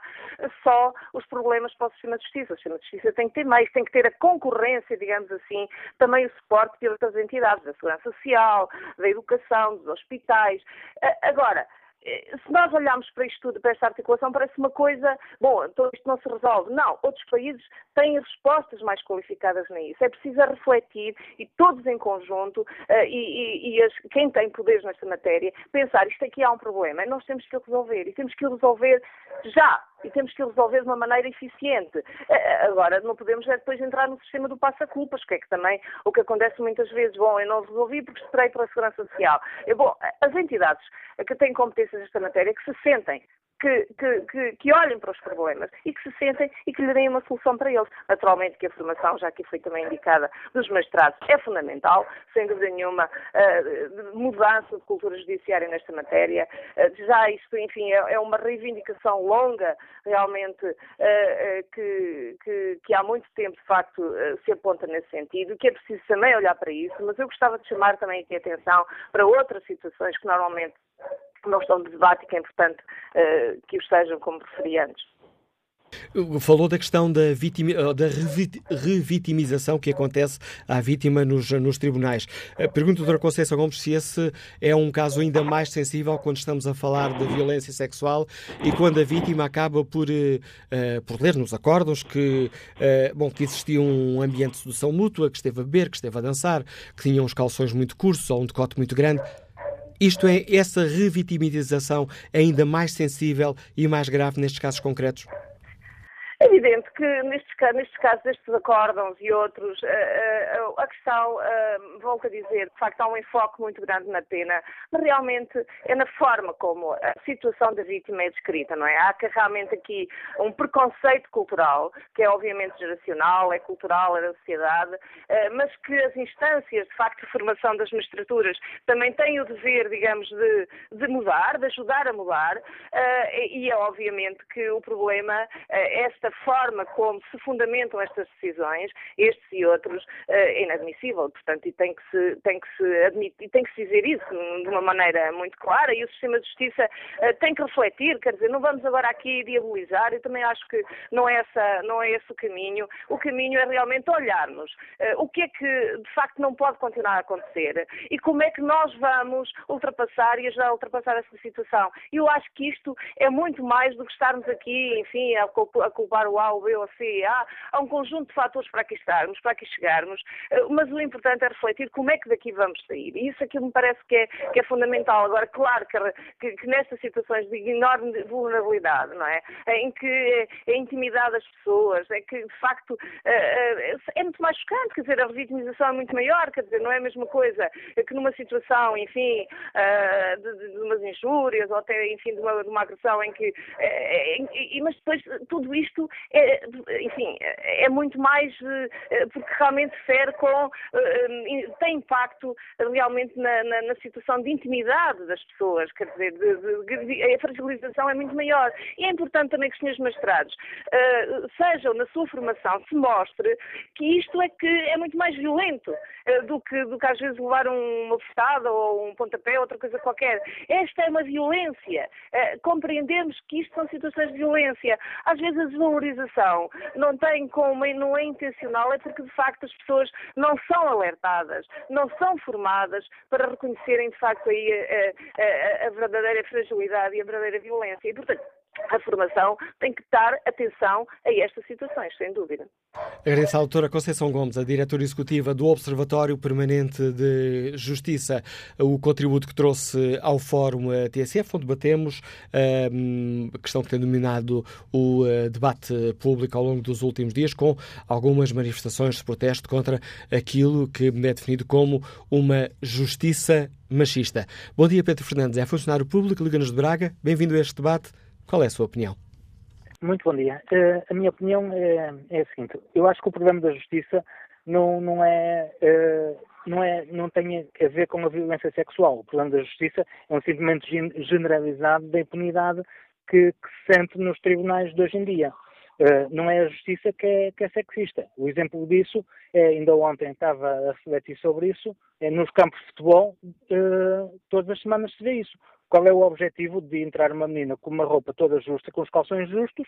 só os problemas para o sistema de justiça. O sistema de justiça tem que ter mais, tem que ter a concorrência, digamos assim, também o suporte de outras entidades, da segurança social, da educação, dos hospitais. Uh, agora, se nós olharmos para isto tudo, para esta articulação, parece uma coisa, bom, então isto não se resolve. Não, outros países têm respostas mais qualificadas nisso. É preciso refletir e todos em conjunto, uh, e, e, e as, quem tem poderes nesta matéria, pensar isto aqui há um problema nós temos que o resolver e temos que o resolver já e temos que resolver de uma maneira eficiente. Uh, agora, não podemos é depois entrar no sistema do passa-culpas, que é que também o que acontece muitas vezes, bom, eu não resolvi porque esperei pela Segurança Social. Bom, as entidades que têm competências nesta matéria que se sentem que, que, que, que, olhem para os problemas e que se sentem e que lhe deem uma solução para eles. Naturalmente que a formação, já aqui foi também indicada, dos mestrados é fundamental, sem dúvida nenhuma, uh, mudança de cultura judiciária nesta matéria. Uh, já isto, enfim, é, é, uma reivindicação longa, realmente, uh, que, que, que, há muito tempo, de facto, se aponta nesse sentido, que é preciso também olhar para isso, mas eu gostava de chamar também aqui a atenção para outras situações que normalmente não estão de debate e que é importante uh, que os sejam como referi antes. Falou da questão da, eh, da revitimização que acontece à vítima nos, nos tribunais. Eh, pergunto, doutora Conceição Gomes, se esse é um caso ainda mais sensível quando estamos a falar de violência sexual e quando a vítima acaba por, uh, por ler nos acordos que, uh, bom, que existia um ambiente de sedução mútua, que esteve a beber, que esteve a dançar, que tinha uns calções muito curtos ou um decote muito grande. Isto é, essa revitimização ainda mais sensível e mais grave nestes casos concretos? É evidente que nestes, nestes casos, destes acórdãos e outros, a, eh, eh, a questão, eh, volto a dizer, de facto há um enfoque muito grande na pena, mas realmente é na forma como a situação da vítima é descrita, não é? Há que realmente aqui um preconceito cultural, que é obviamente geracional, é cultural, é da sociedade, mas que as instâncias, de facto, de formação das magistraturas também têm o dever, digamos, de, de mudar, de ajudar a mudar, e é obviamente que o problema, esta esta forma como se fundamentam estas decisões, estes e outros, é inadmissível. Portanto, e tem que se, tem que se admitir, tem que se dizer isso de uma maneira muito clara e o sistema de justiça eh, tem que refletir, quer dizer, não vamos agora aqui diabolizar, eu também acho que não é, essa, não é esse o caminho. O caminho é realmente olharmos eh, o que é que de facto não pode continuar a acontecer e como é que nós vamos ultrapassar e ajudar a ultrapassar essa situação. Eu acho que isto é muito mais do que estarmos aqui, enfim, a culpar culpar o A, o B ou C. Há, há um conjunto de fatores para aqui estarmos, para aqui chegarmos, eh, mas o importante é refletir como é que daqui vamos sair. E isso aqui me parece que é, que é fundamental. Agora, claro que, que, que nestas situações de enorme vulnerabilidade, não é? Em que é, é intimidade das pessoas, é que de facto eh, eh, é muito mais chocante, quer dizer, a revitimização é muito maior, quer dizer, não é a mesma coisa que numa situação, enfim, de, de, de umas injúrias ou até, enfim, de uma, de uma agressão em que. mas depois tudo isto é, enfim, é muito mais eh, porque realmente fere com, eh, tem impacto realmente na, na, na, situação de intimidade das pessoas, quer dizer, de, de, a fragilização é muito maior. E é importante também que os senhores mestrados uh, sejam, na sua formação, se mostre que isto é que é muito mais violento do, que, do que às vezes levar uma festada ou um pontapé ou outra coisa qualquer. Esta é uma violência. Compreendemos que isto são situações de violência. Às vezes as sensibilização não tem como, não é intencional, é porque de facto as pessoas não são alertadas, não são formadas para reconhecerem de facto aí a, a, a verdadeira fragilidade e a verdadeira violência. E, portanto, a formação tem que dar atenção a estas situações, sem dúvida. Agradeço à doutora Conceição Gomes, a diretora executiva do Observatório Permanente de Justiça, o contributo que trouxe ao Fórum TSF, onde debatemos ehm, a questão que tem dominado o eh, debate público ao longo dos últimos dias, com algumas manifestações de protesto contra aquilo que é definido como uma justiça machista. Bom dia, Pedro Fernandes, é funcionário público, Liga-nos de Braga. Bem-vindo a este debate. Qual é a sua opinião? Muito bom dia. Uh, a minha opinião é, é, a seguinte: eu acho que o problema da justiça não, não é. Uh, não, é, não tem a ver com a violência sexual. O problema da justiça é um sentimento generalizado da impunidade que, que se sente nos tribunais de hoje em dia. Uh, não é a justiça que é, que é, sexista. O exemplo disso, é, ainda ontem estava a refletir sobre isso, é nos campos de futebol, uh, todas as semanas se vê isso. Qual é o objetivo de entrar uma menina com uma roupa toda justa, com os calções justos,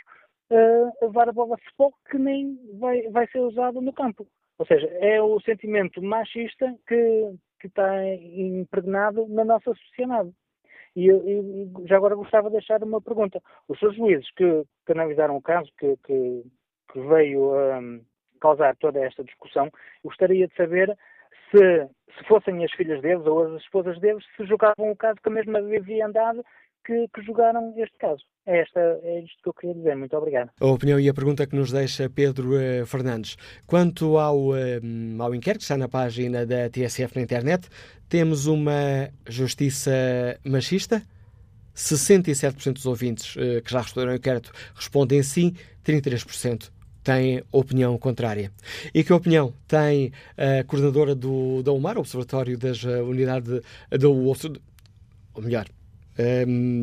uh, a levar a bola de futebol que nem vai, vai ser usada no campo? Ou seja, é o sentimento machista que, que está impregnado na nossa sociedade. E, já agora gostava de deixar uma pergunta. Os seus juízes que, que analisaram o caso, que, que, que veio um, causar toda esta discussão, gostaria de saber se, se fossem as filhas deles ou as esposas deles, se jogavam o caso que a mesma havia andado que, que jogaram este caso. É, esta, é isto que eu queria dizer. Muito obrigado. A opinião e a pergunta que nos deixa Pedro uh, Fernandes. Quanto ao, uh, ao inquérito que está na página da TSF na internet, temos uma justiça machista? 67% dos ouvintes uh, que já responderam ao inquérito respondem sim, 33% tem opinião contrária. E que opinião tem a coordenadora do, da UMAR, Observatório das uh, Unidades do ou melhor, um,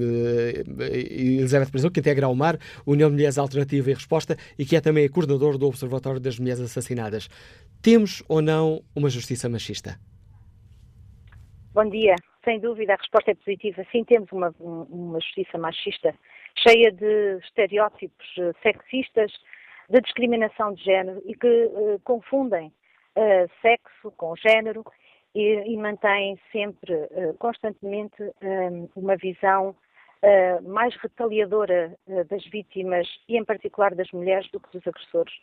Elizabeth Brasil, que integra a UMAR, União de Mulheres Alternativa e Resposta, e que é também a coordenadora do Observatório das Mulheres Assassinadas. Temos ou não uma justiça machista? Bom dia. Sem dúvida, a resposta é positiva. Sim, temos uma, uma justiça machista cheia de estereótipos eh, sexistas, de discriminação de género e que uh, confundem uh, sexo com género e, e mantêm sempre, uh, constantemente, uma visão mais retaliadora das vítimas e, em particular, das mulheres do que dos agressores.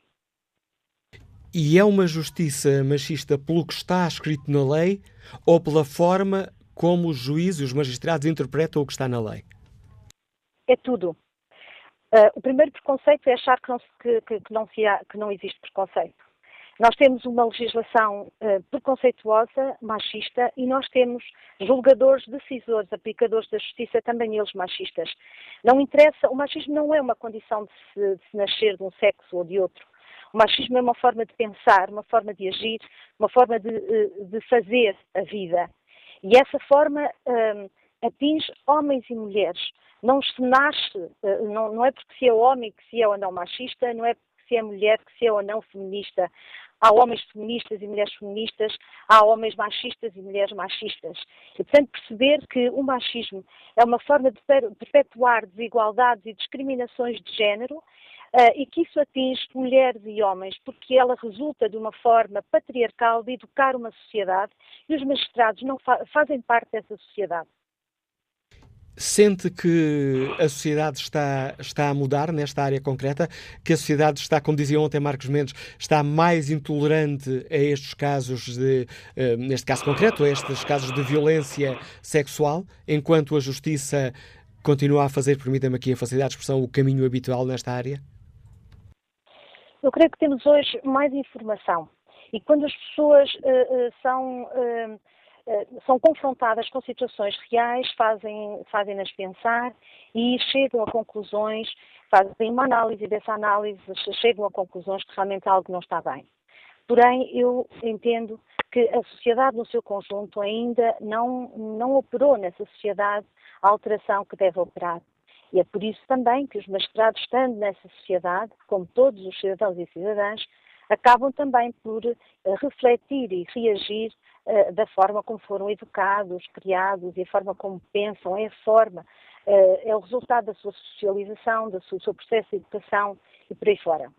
E é uma justiça machista pelo que está escrito na lei ou pela forma como os juízes e os magistrados interpretam o que está na lei? É tudo. Uh, o primeiro preconceito é achar que não, que, que, não há, que não, existe preconceito. Nós temos uma legislação uh, preconceituosa, machista, e nós temos julgadores, decisores, aplicadores da justiça, também eles machistas. Não interessa, o machismo não é uma condição de se, de se nascer de um sexo ou de outro. O machismo é uma forma de pensar, uma forma de agir, uma forma de, eh, de fazer a vida. E essa forma atinge homens e mulheres não se nasce, eh, não, não é porque se é homem que se é ou não machista, não é porque se é mulher que se é ou não feminista. Há homens feministas e mulheres feministas, há homens machistas e mulheres machistas. E, portanto, perceber que o machismo é uma forma de perpetuar desigualdades e discriminações de género uh, e que isso atinge mulheres e homens, porque ela resulta de uma forma patriarcal de educar uma sociedade e os magistrados não fa fazem parte dessa sociedade. Sente que a sociedade está, está a mudar nesta área concreta? Que a sociedade está, como dizia ontem Marcos Mendes, está mais intolerante a estes casos de, uh, neste caso concreto, a estes casos de violência sexual, enquanto a justiça continua a fazer, permita-me aqui a facilidade de expressão, o caminho habitual nesta área? Eu creio que temos hoje mais informação. E quando as pessoas uh, uh, são eh, são confrontadas com situações reais, fazem, fazem-nas pensar e chegam a conclusões, fazem uma análise dessa análise, chegam a conclusões que realmente algo não está bem. Porém, eu entendo que a sociedade no seu conjunto ainda não, não operou nessa sociedade a alteração que deve operar. E é por isso também que os magistrados, estando nessa sociedade, como todos os cidadãos e cidadãs, acabam também por uh, refletir e reagir uh, da forma como foram educados, criados e a forma como pensam, é a forma, uh, é o resultado da sua socialização, do seu, seu processo de educação e por aí fora.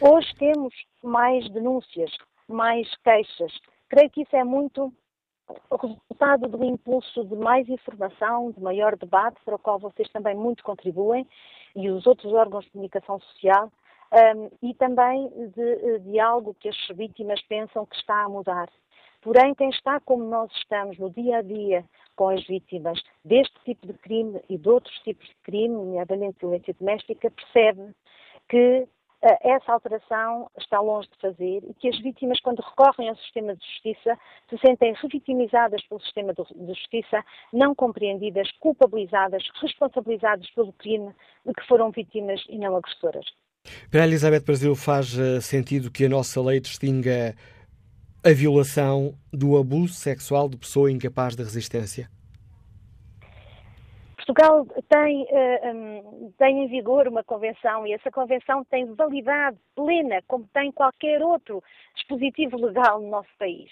Hoje temos mais denúncias, mais queixas. Creio que isso é muito o resultado do impulso de mais informação, de maior debate, para o qual vocês também muito contribuem, e os outros órgãos de comunicação social, um, e também de, de algo que as vítimas pensam que está a mudar. Porém, quem está como nós estamos no dia a dia com as vítimas deste tipo de crime e de outros tipos de crime, nomeadamente violência doméstica, percebe que essa alteração está longe de fazer e que as vítimas, quando recorrem ao sistema de justiça, se sentem revitimizadas pelo sistema de justiça, não compreendidas, culpabilizadas, responsabilizadas pelo crime de que foram vítimas e não agressoras. Para a Elizabeth Brasil, faz eh, sentido que a nossa lei distinga a violação do abuso sexual de pessoa incapaz de resistência? Portugal tem, uh, tem em vigor uma convenção e essa convenção tem validade plena, como tem qualquer outro dispositivo legal no nosso país.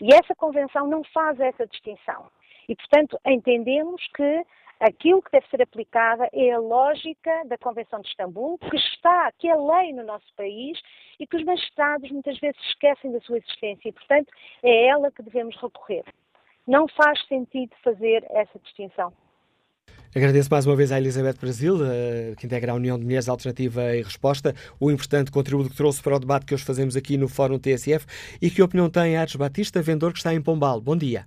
E essa convenção não faz essa distinção. E, portanto, entendemos que aquilo que deve ser aplicada é a lógica da Convenção de Istambul, que está, que é lei no nosso país e que os magistrados muitas vezes esquecem da sua existência e, portanto, é ela que devemos recorrer. Não faz sentido fazer essa distinção. Agradeço mais uma vez à Elizabeth Brasil, eh, que integra a União de Mulheres Alternativa e Resposta, o importante contributo que trouxe para o debate que hoje fazemos aqui no Fórum TSF e que opinião tem Ares Batista, vendedor que está em Pombal. Bom dia.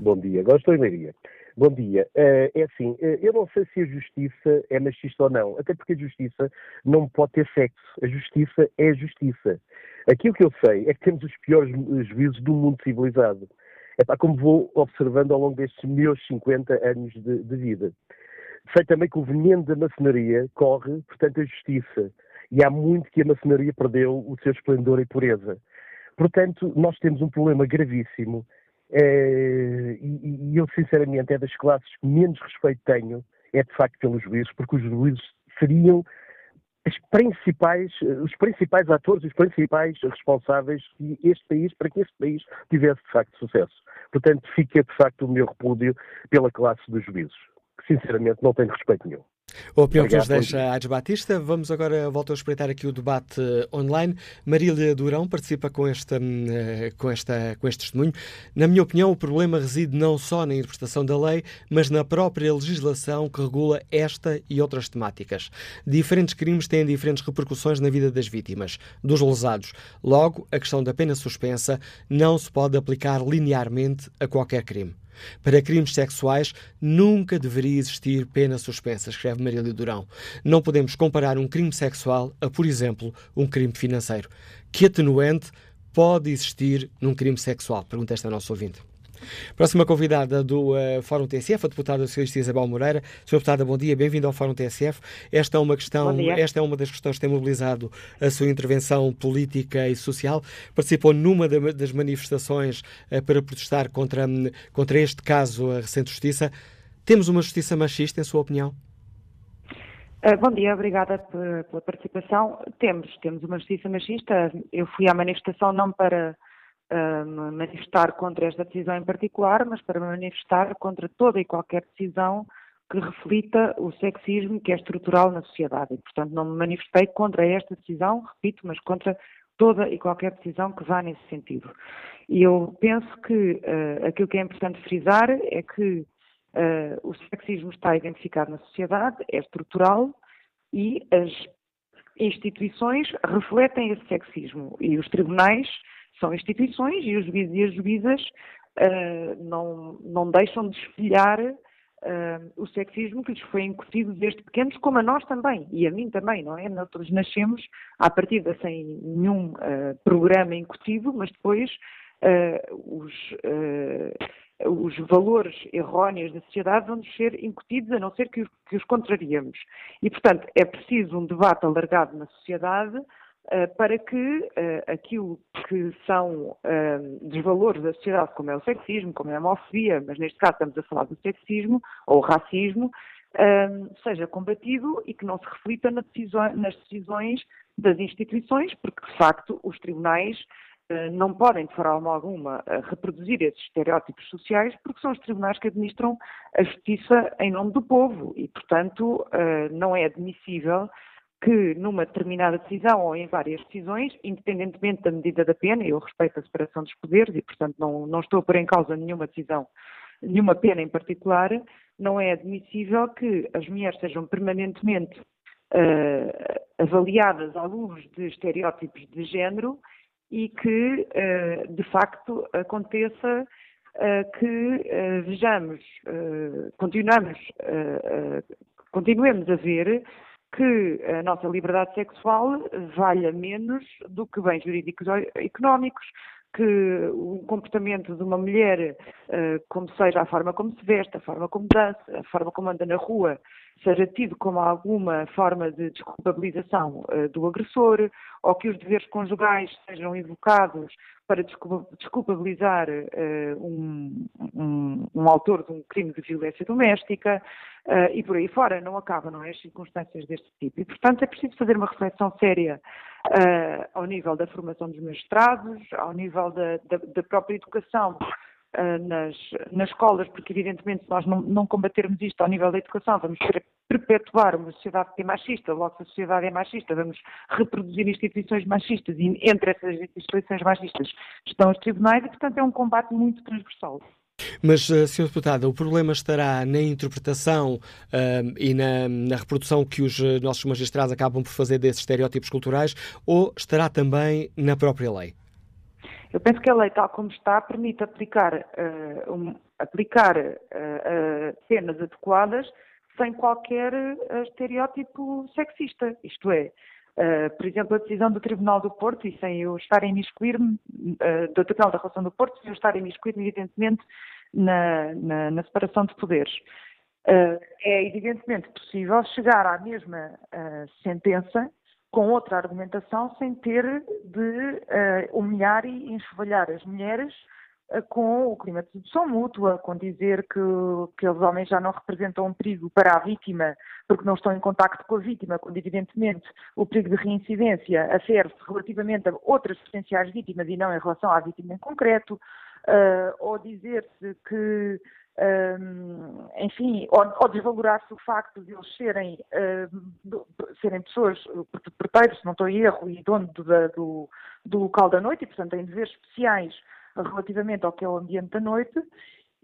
Bom dia, gosto de Maria. Bom dia. Uh, é assim, uh, eu não sei se a justiça é machista ou não, até porque a justiça não pode ter sexo. A justiça é justiça. Aquilo que eu sei é que temos os piores juízes do mundo civilizado. É pá, como vou observando ao longo destes meus 50 anos de, de vida. Sei também que o veneno da maçonaria corre, portanto, a justiça. E há muito que a maçonaria perdeu o seu esplendor e pureza. Portanto, nós temos um problema gravíssimo. É, e, e eu, sinceramente, é das classes que menos respeito tenho, é de facto pelos juízes, porque os juízes seriam principais, os principais atores, os principais responsáveis que este país, para que este país tivesse de facto sucesso. Portanto, fica de facto o meu repúdio pela classe dos juízes, que sinceramente não tenho respeito nenhum. A opinião que nos deixa Ades Batista. Vamos agora, voltar a espreitar aqui o debate eh, online. Marília Durão participa com, esta, hum, eh, com, esta, com este testemunho. Na minha opinião, o problema reside não só na interpretação da lei, mas na própria legislação que regula esta e outras temáticas. Diferentes crimes têm diferentes repercussões na vida das vítimas, dos lesados. Logo, a questão da pena suspensa não se pode aplicar linearmente a qualquer crime. Para crimes sexuais, nunca deveria existir pena suspensa, escreve Marília Durão. Não podemos comparar um crime sexual a, por exemplo, um crime financeiro. Que atenuante pode existir num crime sexual? Pergunta esta nossa ouvinte. Próxima convidada do uh, Fórum TSF, a deputada socialista Isabel Moreira. Sra. Deputada, bom dia, bem-vindo ao Fórum TSF. Esta é uma questão, esta é uma das questões que tem mobilizado a sua intervenção política e social. Participou numa das manifestações uh, para protestar contra, contra este caso, a recente justiça. Temos uma justiça machista, em sua opinião? Uh, bom dia, obrigada pela participação. Temos, temos uma justiça machista. Eu fui à manifestação não para manifestar contra esta decisão em particular, mas para manifestar contra toda e qualquer decisão que reflita o sexismo que é estrutural na sociedade. E, portanto, não me manifestei contra esta decisão, repito, mas contra toda e qualquer decisão que vá nesse sentido. E eu penso que uh, aquilo que é importante frisar é que uh, o sexismo está identificado na sociedade, é estrutural e as instituições refletem esse sexismo. E os tribunais são instituições e os juízes e as juízas uh, não, não deixam de espelhar uh, o sexismo que lhes foi incutido desde pequenos, como a nós também, e a mim também, não é? Nós nascemos à partida sem nenhum uh, programa incutido, mas depois os, os valores erróneos da sociedade vão-nos ser incutidos, a não ser que os, que os contrariemos. E, portanto, é preciso um debate alargado na sociedade para que uh, aquilo que são uh, desvalores da sociedade, como é o sexismo, como é a homofobia, mas neste caso estamos a falar do sexismo ou racismo, seja combatido e que não se reflita nas decisões das instituições, porque de facto os tribunais não podem de forma alguma reproduzir esses estereótipos sociais, porque são os tribunais que administram a justiça em nome do povo e, portanto, não é admissível que numa determinada decisão ou em várias decisões, independentemente da medida da pena, eu respeito a separação dos poderes e, portanto, não, não estou a pôr em causa nenhuma decisão, nenhuma pena em particular, não é admissível que as mulheres sejam permanentemente uh, avaliadas à luz de estereótipos de género e que, uh, de facto, aconteça uh, que vejamos, continuamos, continuemos a ver que a nossa liberdade sexual valha menos do que bens jurídicos económicos, que o comportamento de uma mulher, eh, como seja a forma como se veste, a forma como dança, a forma como anda na rua, seja tido como alguma forma de desculpabilização eh, do agressor, ou que os deveres conjugais sejam invocados para desculpabilizar uh, um, um, um, autor de um crime de violência doméstica uh, e por aí fora. Não acaba, não é? As circunstâncias deste tipo. E, portanto, é preciso fazer uma reflexão séria uh, ao nível da formação dos magistrados, ao nível da, da, da própria educação uh, nas, nas escolas, porque evidentemente se nós não, não, combatermos isto ao nível da educação, vamos perpetuar uma sociedade que é machista, logo se a sociedade é machista, vamos reproduzir instituições machistas e entre essas instituições machistas estão os tribunais e, portanto, é um combate muito transversal. Mas, uh, Sr. Deputada, o problema estará na interpretação uh, e na, na, reprodução que os nossos magistrados acabam por fazer desses estereótipos culturais ou estará também na própria lei? Eu penso que a lei, tal como está, permite aplicar, uh, um, aplicar uh, penas adequadas sem qualquer estereótipo sexista. Isto é, por exemplo, a decisão do Tribunal do Porto, e sem eu estar a imiscuir-me, do Tribunal da Relação do Porto, sem eu estar a imiscuir-me, evidentemente, na, na, na, separação de poderes. é evidentemente possível chegar à mesma sentença com outra argumentação, sem ter de uh, humilhar e enxovalhar as mulheres uh, com o clima de sedução mútua, com dizer que, que os homens já não representam um perigo para a vítima porque não estão em contacto com a vítima, quando evidentemente o perigo de reincidência afere-se relativamente a outras potenciais vítimas e não em relação à vítima em concreto, uh, ou dizer-se que enfim, ou, ou desvalorar-se o facto de eles serem, uh, serem pessoas porteiros, se não estou em erro, e dono do, do, do, local da noite, e portanto têm deveres especiais relativamente ao que é o ambiente da noite,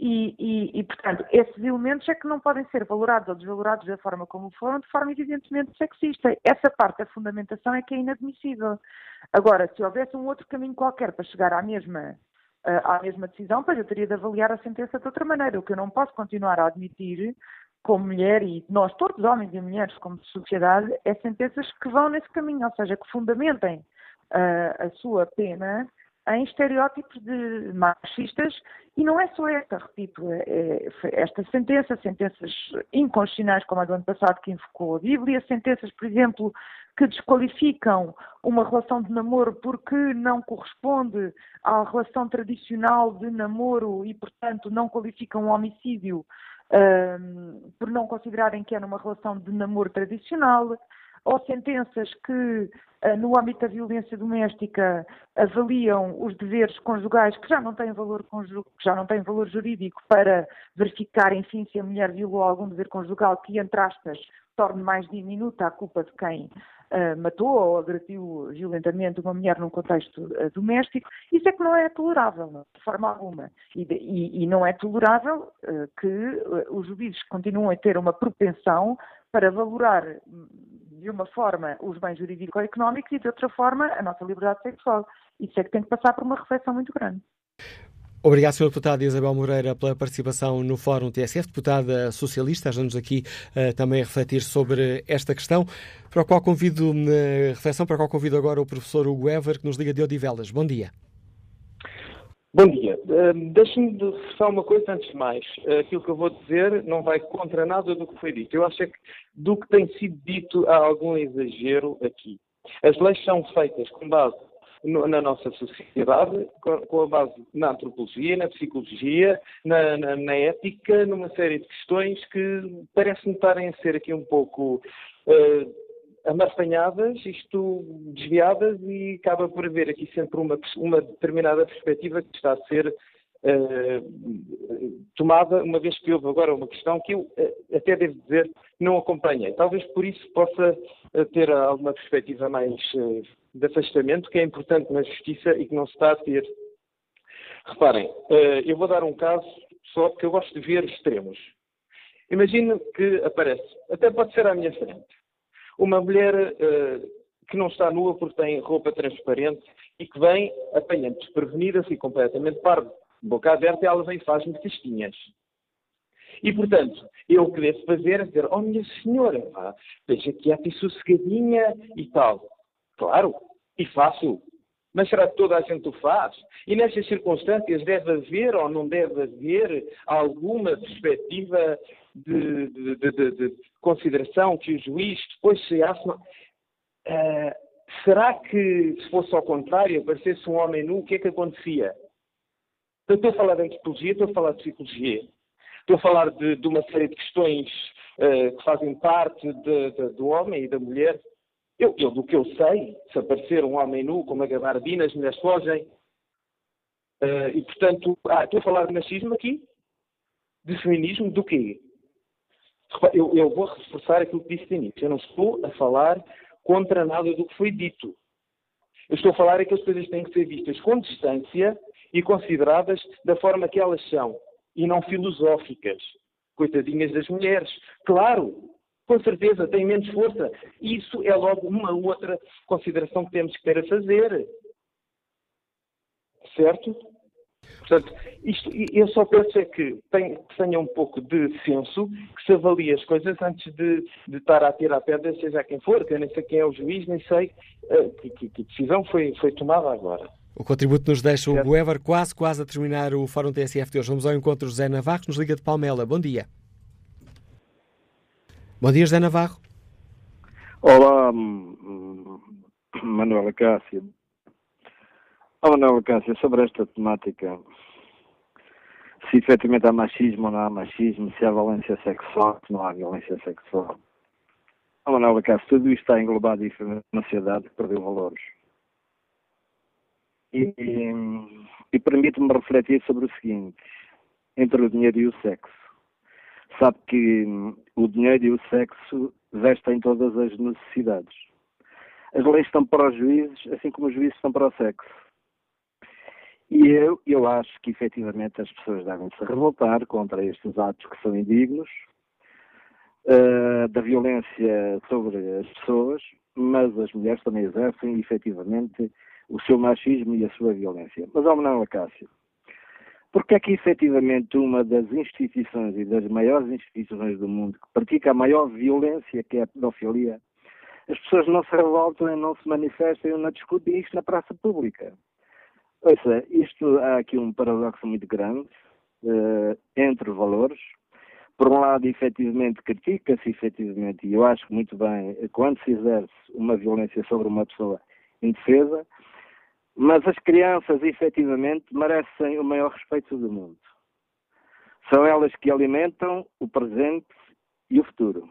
e, e, e, portanto, esses elementos é que não podem ser valorados ou desvalorados da forma como foram, de forma evidentemente sexista. Essa parte da fundamentação é que é inadmissível. Agora, se houvesse um outro caminho qualquer para chegar à mesma à mesma decisão, pois eu teria de avaliar a sentença de outra maneira. O que eu não posso continuar a admitir, como mulher, e nós todos, homens e mulheres, como sociedade, é sentenças que vão nesse caminho, ou seja, que fundamentem uh, a sua pena em estereótipos de machistas e não é só esta, repito, é, é, esta sentença, sentenças inconstitucionais como a do ano passado que invocou a Bíblia, sentenças, por exemplo, que desqualificam uma relação de namoro porque não corresponde à relação tradicional de namoro e, portanto, não qualificam o homicídio um, por não considerarem que é numa relação de namoro tradicional, ou sentenças que, eh, no âmbito da violência doméstica, avaliam os deveres conjugais que já não têm valor, já não têm valor jurídico para verificar, enfim, se a mulher violou algum dever conjugal que, entre aspas, torne mais diminuta a culpa de quem uh, matou ou agrediu violentamente uma mulher num contexto uh, doméstico, isso é que não é tolerável, não, de forma alguma. E, e, e não é tolerável uh, que os juízes continuem a ter uma propensão para valorar de uma forma os bens jurídico-económicos e de outra forma a nossa liberdade sexual. Isso é que tem que passar por uma reflexão muito grande. Obrigado, Sr. Deputada Isabel Moreira, pela participação no Fórum TSF, deputada socialista. Ajuda-nos aqui uh, também a refletir sobre esta questão, para o qual convido, uh, reflexão para a qual convido agora o professor Hugo Ever, que nos liga de Odivelas. Bom dia. Bom dia. Uh, Deixe-me reforçar uma coisa antes de mais. Uh, aquilo que eu vou dizer não vai contra nada do que foi dito. Eu acho é que do que tem sido dito há algum exagero aqui. As leis são feitas com base na nossa sociedade, com, a base na antropologia, na psicologia, na, na, na, ética, numa série de questões que parecem estarem a ser aqui um pouco uh, amarfanhadas, isto desviadas, e acaba por haver aqui sempre uma, uma determinada perspectiva que está a ser uh, tomada, uma vez que houve agora uma questão que eu uh, até devo dizer não acompanhei. Talvez por isso possa uh, ter alguma perspectiva mais de afastamento, que é importante na justiça e que não se está a ter. Reparem, eu vou dar um caso só porque eu gosto de ver extremos. Imagino que aparece, até pode ser à minha frente, uma mulher que não está nua porque tem roupa transparente e que vem apanhando desprevenida e completamente parvo boca aberta, ela vem e faz-me festinhas. E, portanto, eu o que devo fazer é dizer, oh minha senhora, pá, deixa quieta e sossegadinha e tal. Claro, e faço. Mas será que toda a gente o faz? E nestas circunstâncias deve haver ou não deve haver alguma perspectiva de, de, de, de consideração que o juiz depois se assuma? Uh, será que se fosse ao contrário, aparecesse um homem nu, o que é que acontecia? Estou a falar de antropologia, estou a falar de psicologia, estou a falar de, de uma série de questões uh, que fazem parte de, de, do homem e da mulher. Eu, eu, do que eu sei, se aparecer um homem nu com uma gabardina, as mulheres fogem. Uh, e, portanto, ah, estou a falar de machismo aqui? De feminismo? Do quê? Eu, eu vou reforçar aquilo que disse de início. Eu não estou a falar contra nada do que foi dito. Eu estou a falar é que as coisas têm que ser vistas com distância e consideradas da forma que elas são e não filosóficas. Coitadinhas das mulheres. Claro, com certeza, têm menos força. Isso é logo uma outra consideração que temos que ter a fazer. Certo? Portanto, isto, eu só peço é que tenha um pouco de senso, que se avalie as coisas antes de, de estar a tirar a pedra, seja quem for, que eu nem sei quem é o juiz, nem sei uh, que, que, que, decisão foi, foi tomada agora. O contributo nos deixa o Weber quase, quase a terminar o Fórum TSF de hoje. Vamos ao encontro José Navarro, que nos liga de Palmela. Bom dia. Bom dia, José Navarro. Olá, Manuela Cássio. Oh, Manuela Cássio, sobre esta temática, se efetivamente há machismo ou não há machismo, se há violência sexual, se não há violência sexual. Oh, Manuela Cássio, tudo isto está englobado na sociedade que perdeu valores. E, e permite-me refletir sobre o seguinte: entre o dinheiro e o sexo. Sabe que o dinheiro e o sexo vestem todas as necessidades. As leis estão para os juízes, assim como os juízes estão para o sexo. E eu, eu acho que efetivamente as pessoas devem se revoltar contra estes atos que são indignos, uh, da violência sobre as pessoas, mas as mulheres também exercem efetivamente o seu machismo e a sua violência. Mas, ao Manuel Acácio, porque é que efetivamente uma das instituições e das maiores instituições do mundo que pratica a maior violência, que é a pedofilia, as pessoas não se revoltam e não se manifestam e não discutem isto na praça pública? Ouça, isto há aqui um paradoxo muito grande uh, entre valores. Por um lado, efetivamente, critica-se efetivamente, e eu acho muito bem, quando se exerce uma violência sobre uma pessoa indefesa, mas as crianças, efetivamente, merecem o maior respeito do mundo. São elas que alimentam o presente e o futuro.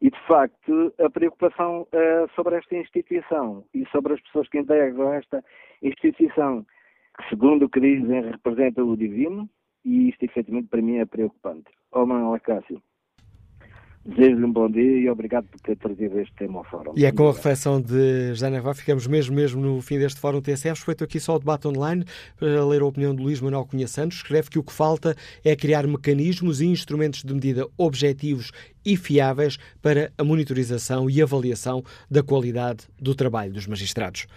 E, de facto, a preocupação uh, sobre esta instituição e sobre as pessoas que integram esta instituição, que, segundo o que dizem, representa o divino, e isto, efetivamente, para mim é preocupante. Oh, Manuel Cássio, Desejo-lhe um bom dia e obrigado por ter trazido este tema ao fórum. E é com a reflexão de José Navarro, ficamos mesmo, mesmo no fim deste fórum TSF. Respeito aqui só o debate online, para ler a opinião de Luís Manuel Cunha Santos. Escreve que o que falta é criar mecanismos e instrumentos de medida objetivos e fiáveis para a monitorização e avaliação da qualidade do trabalho dos magistrados.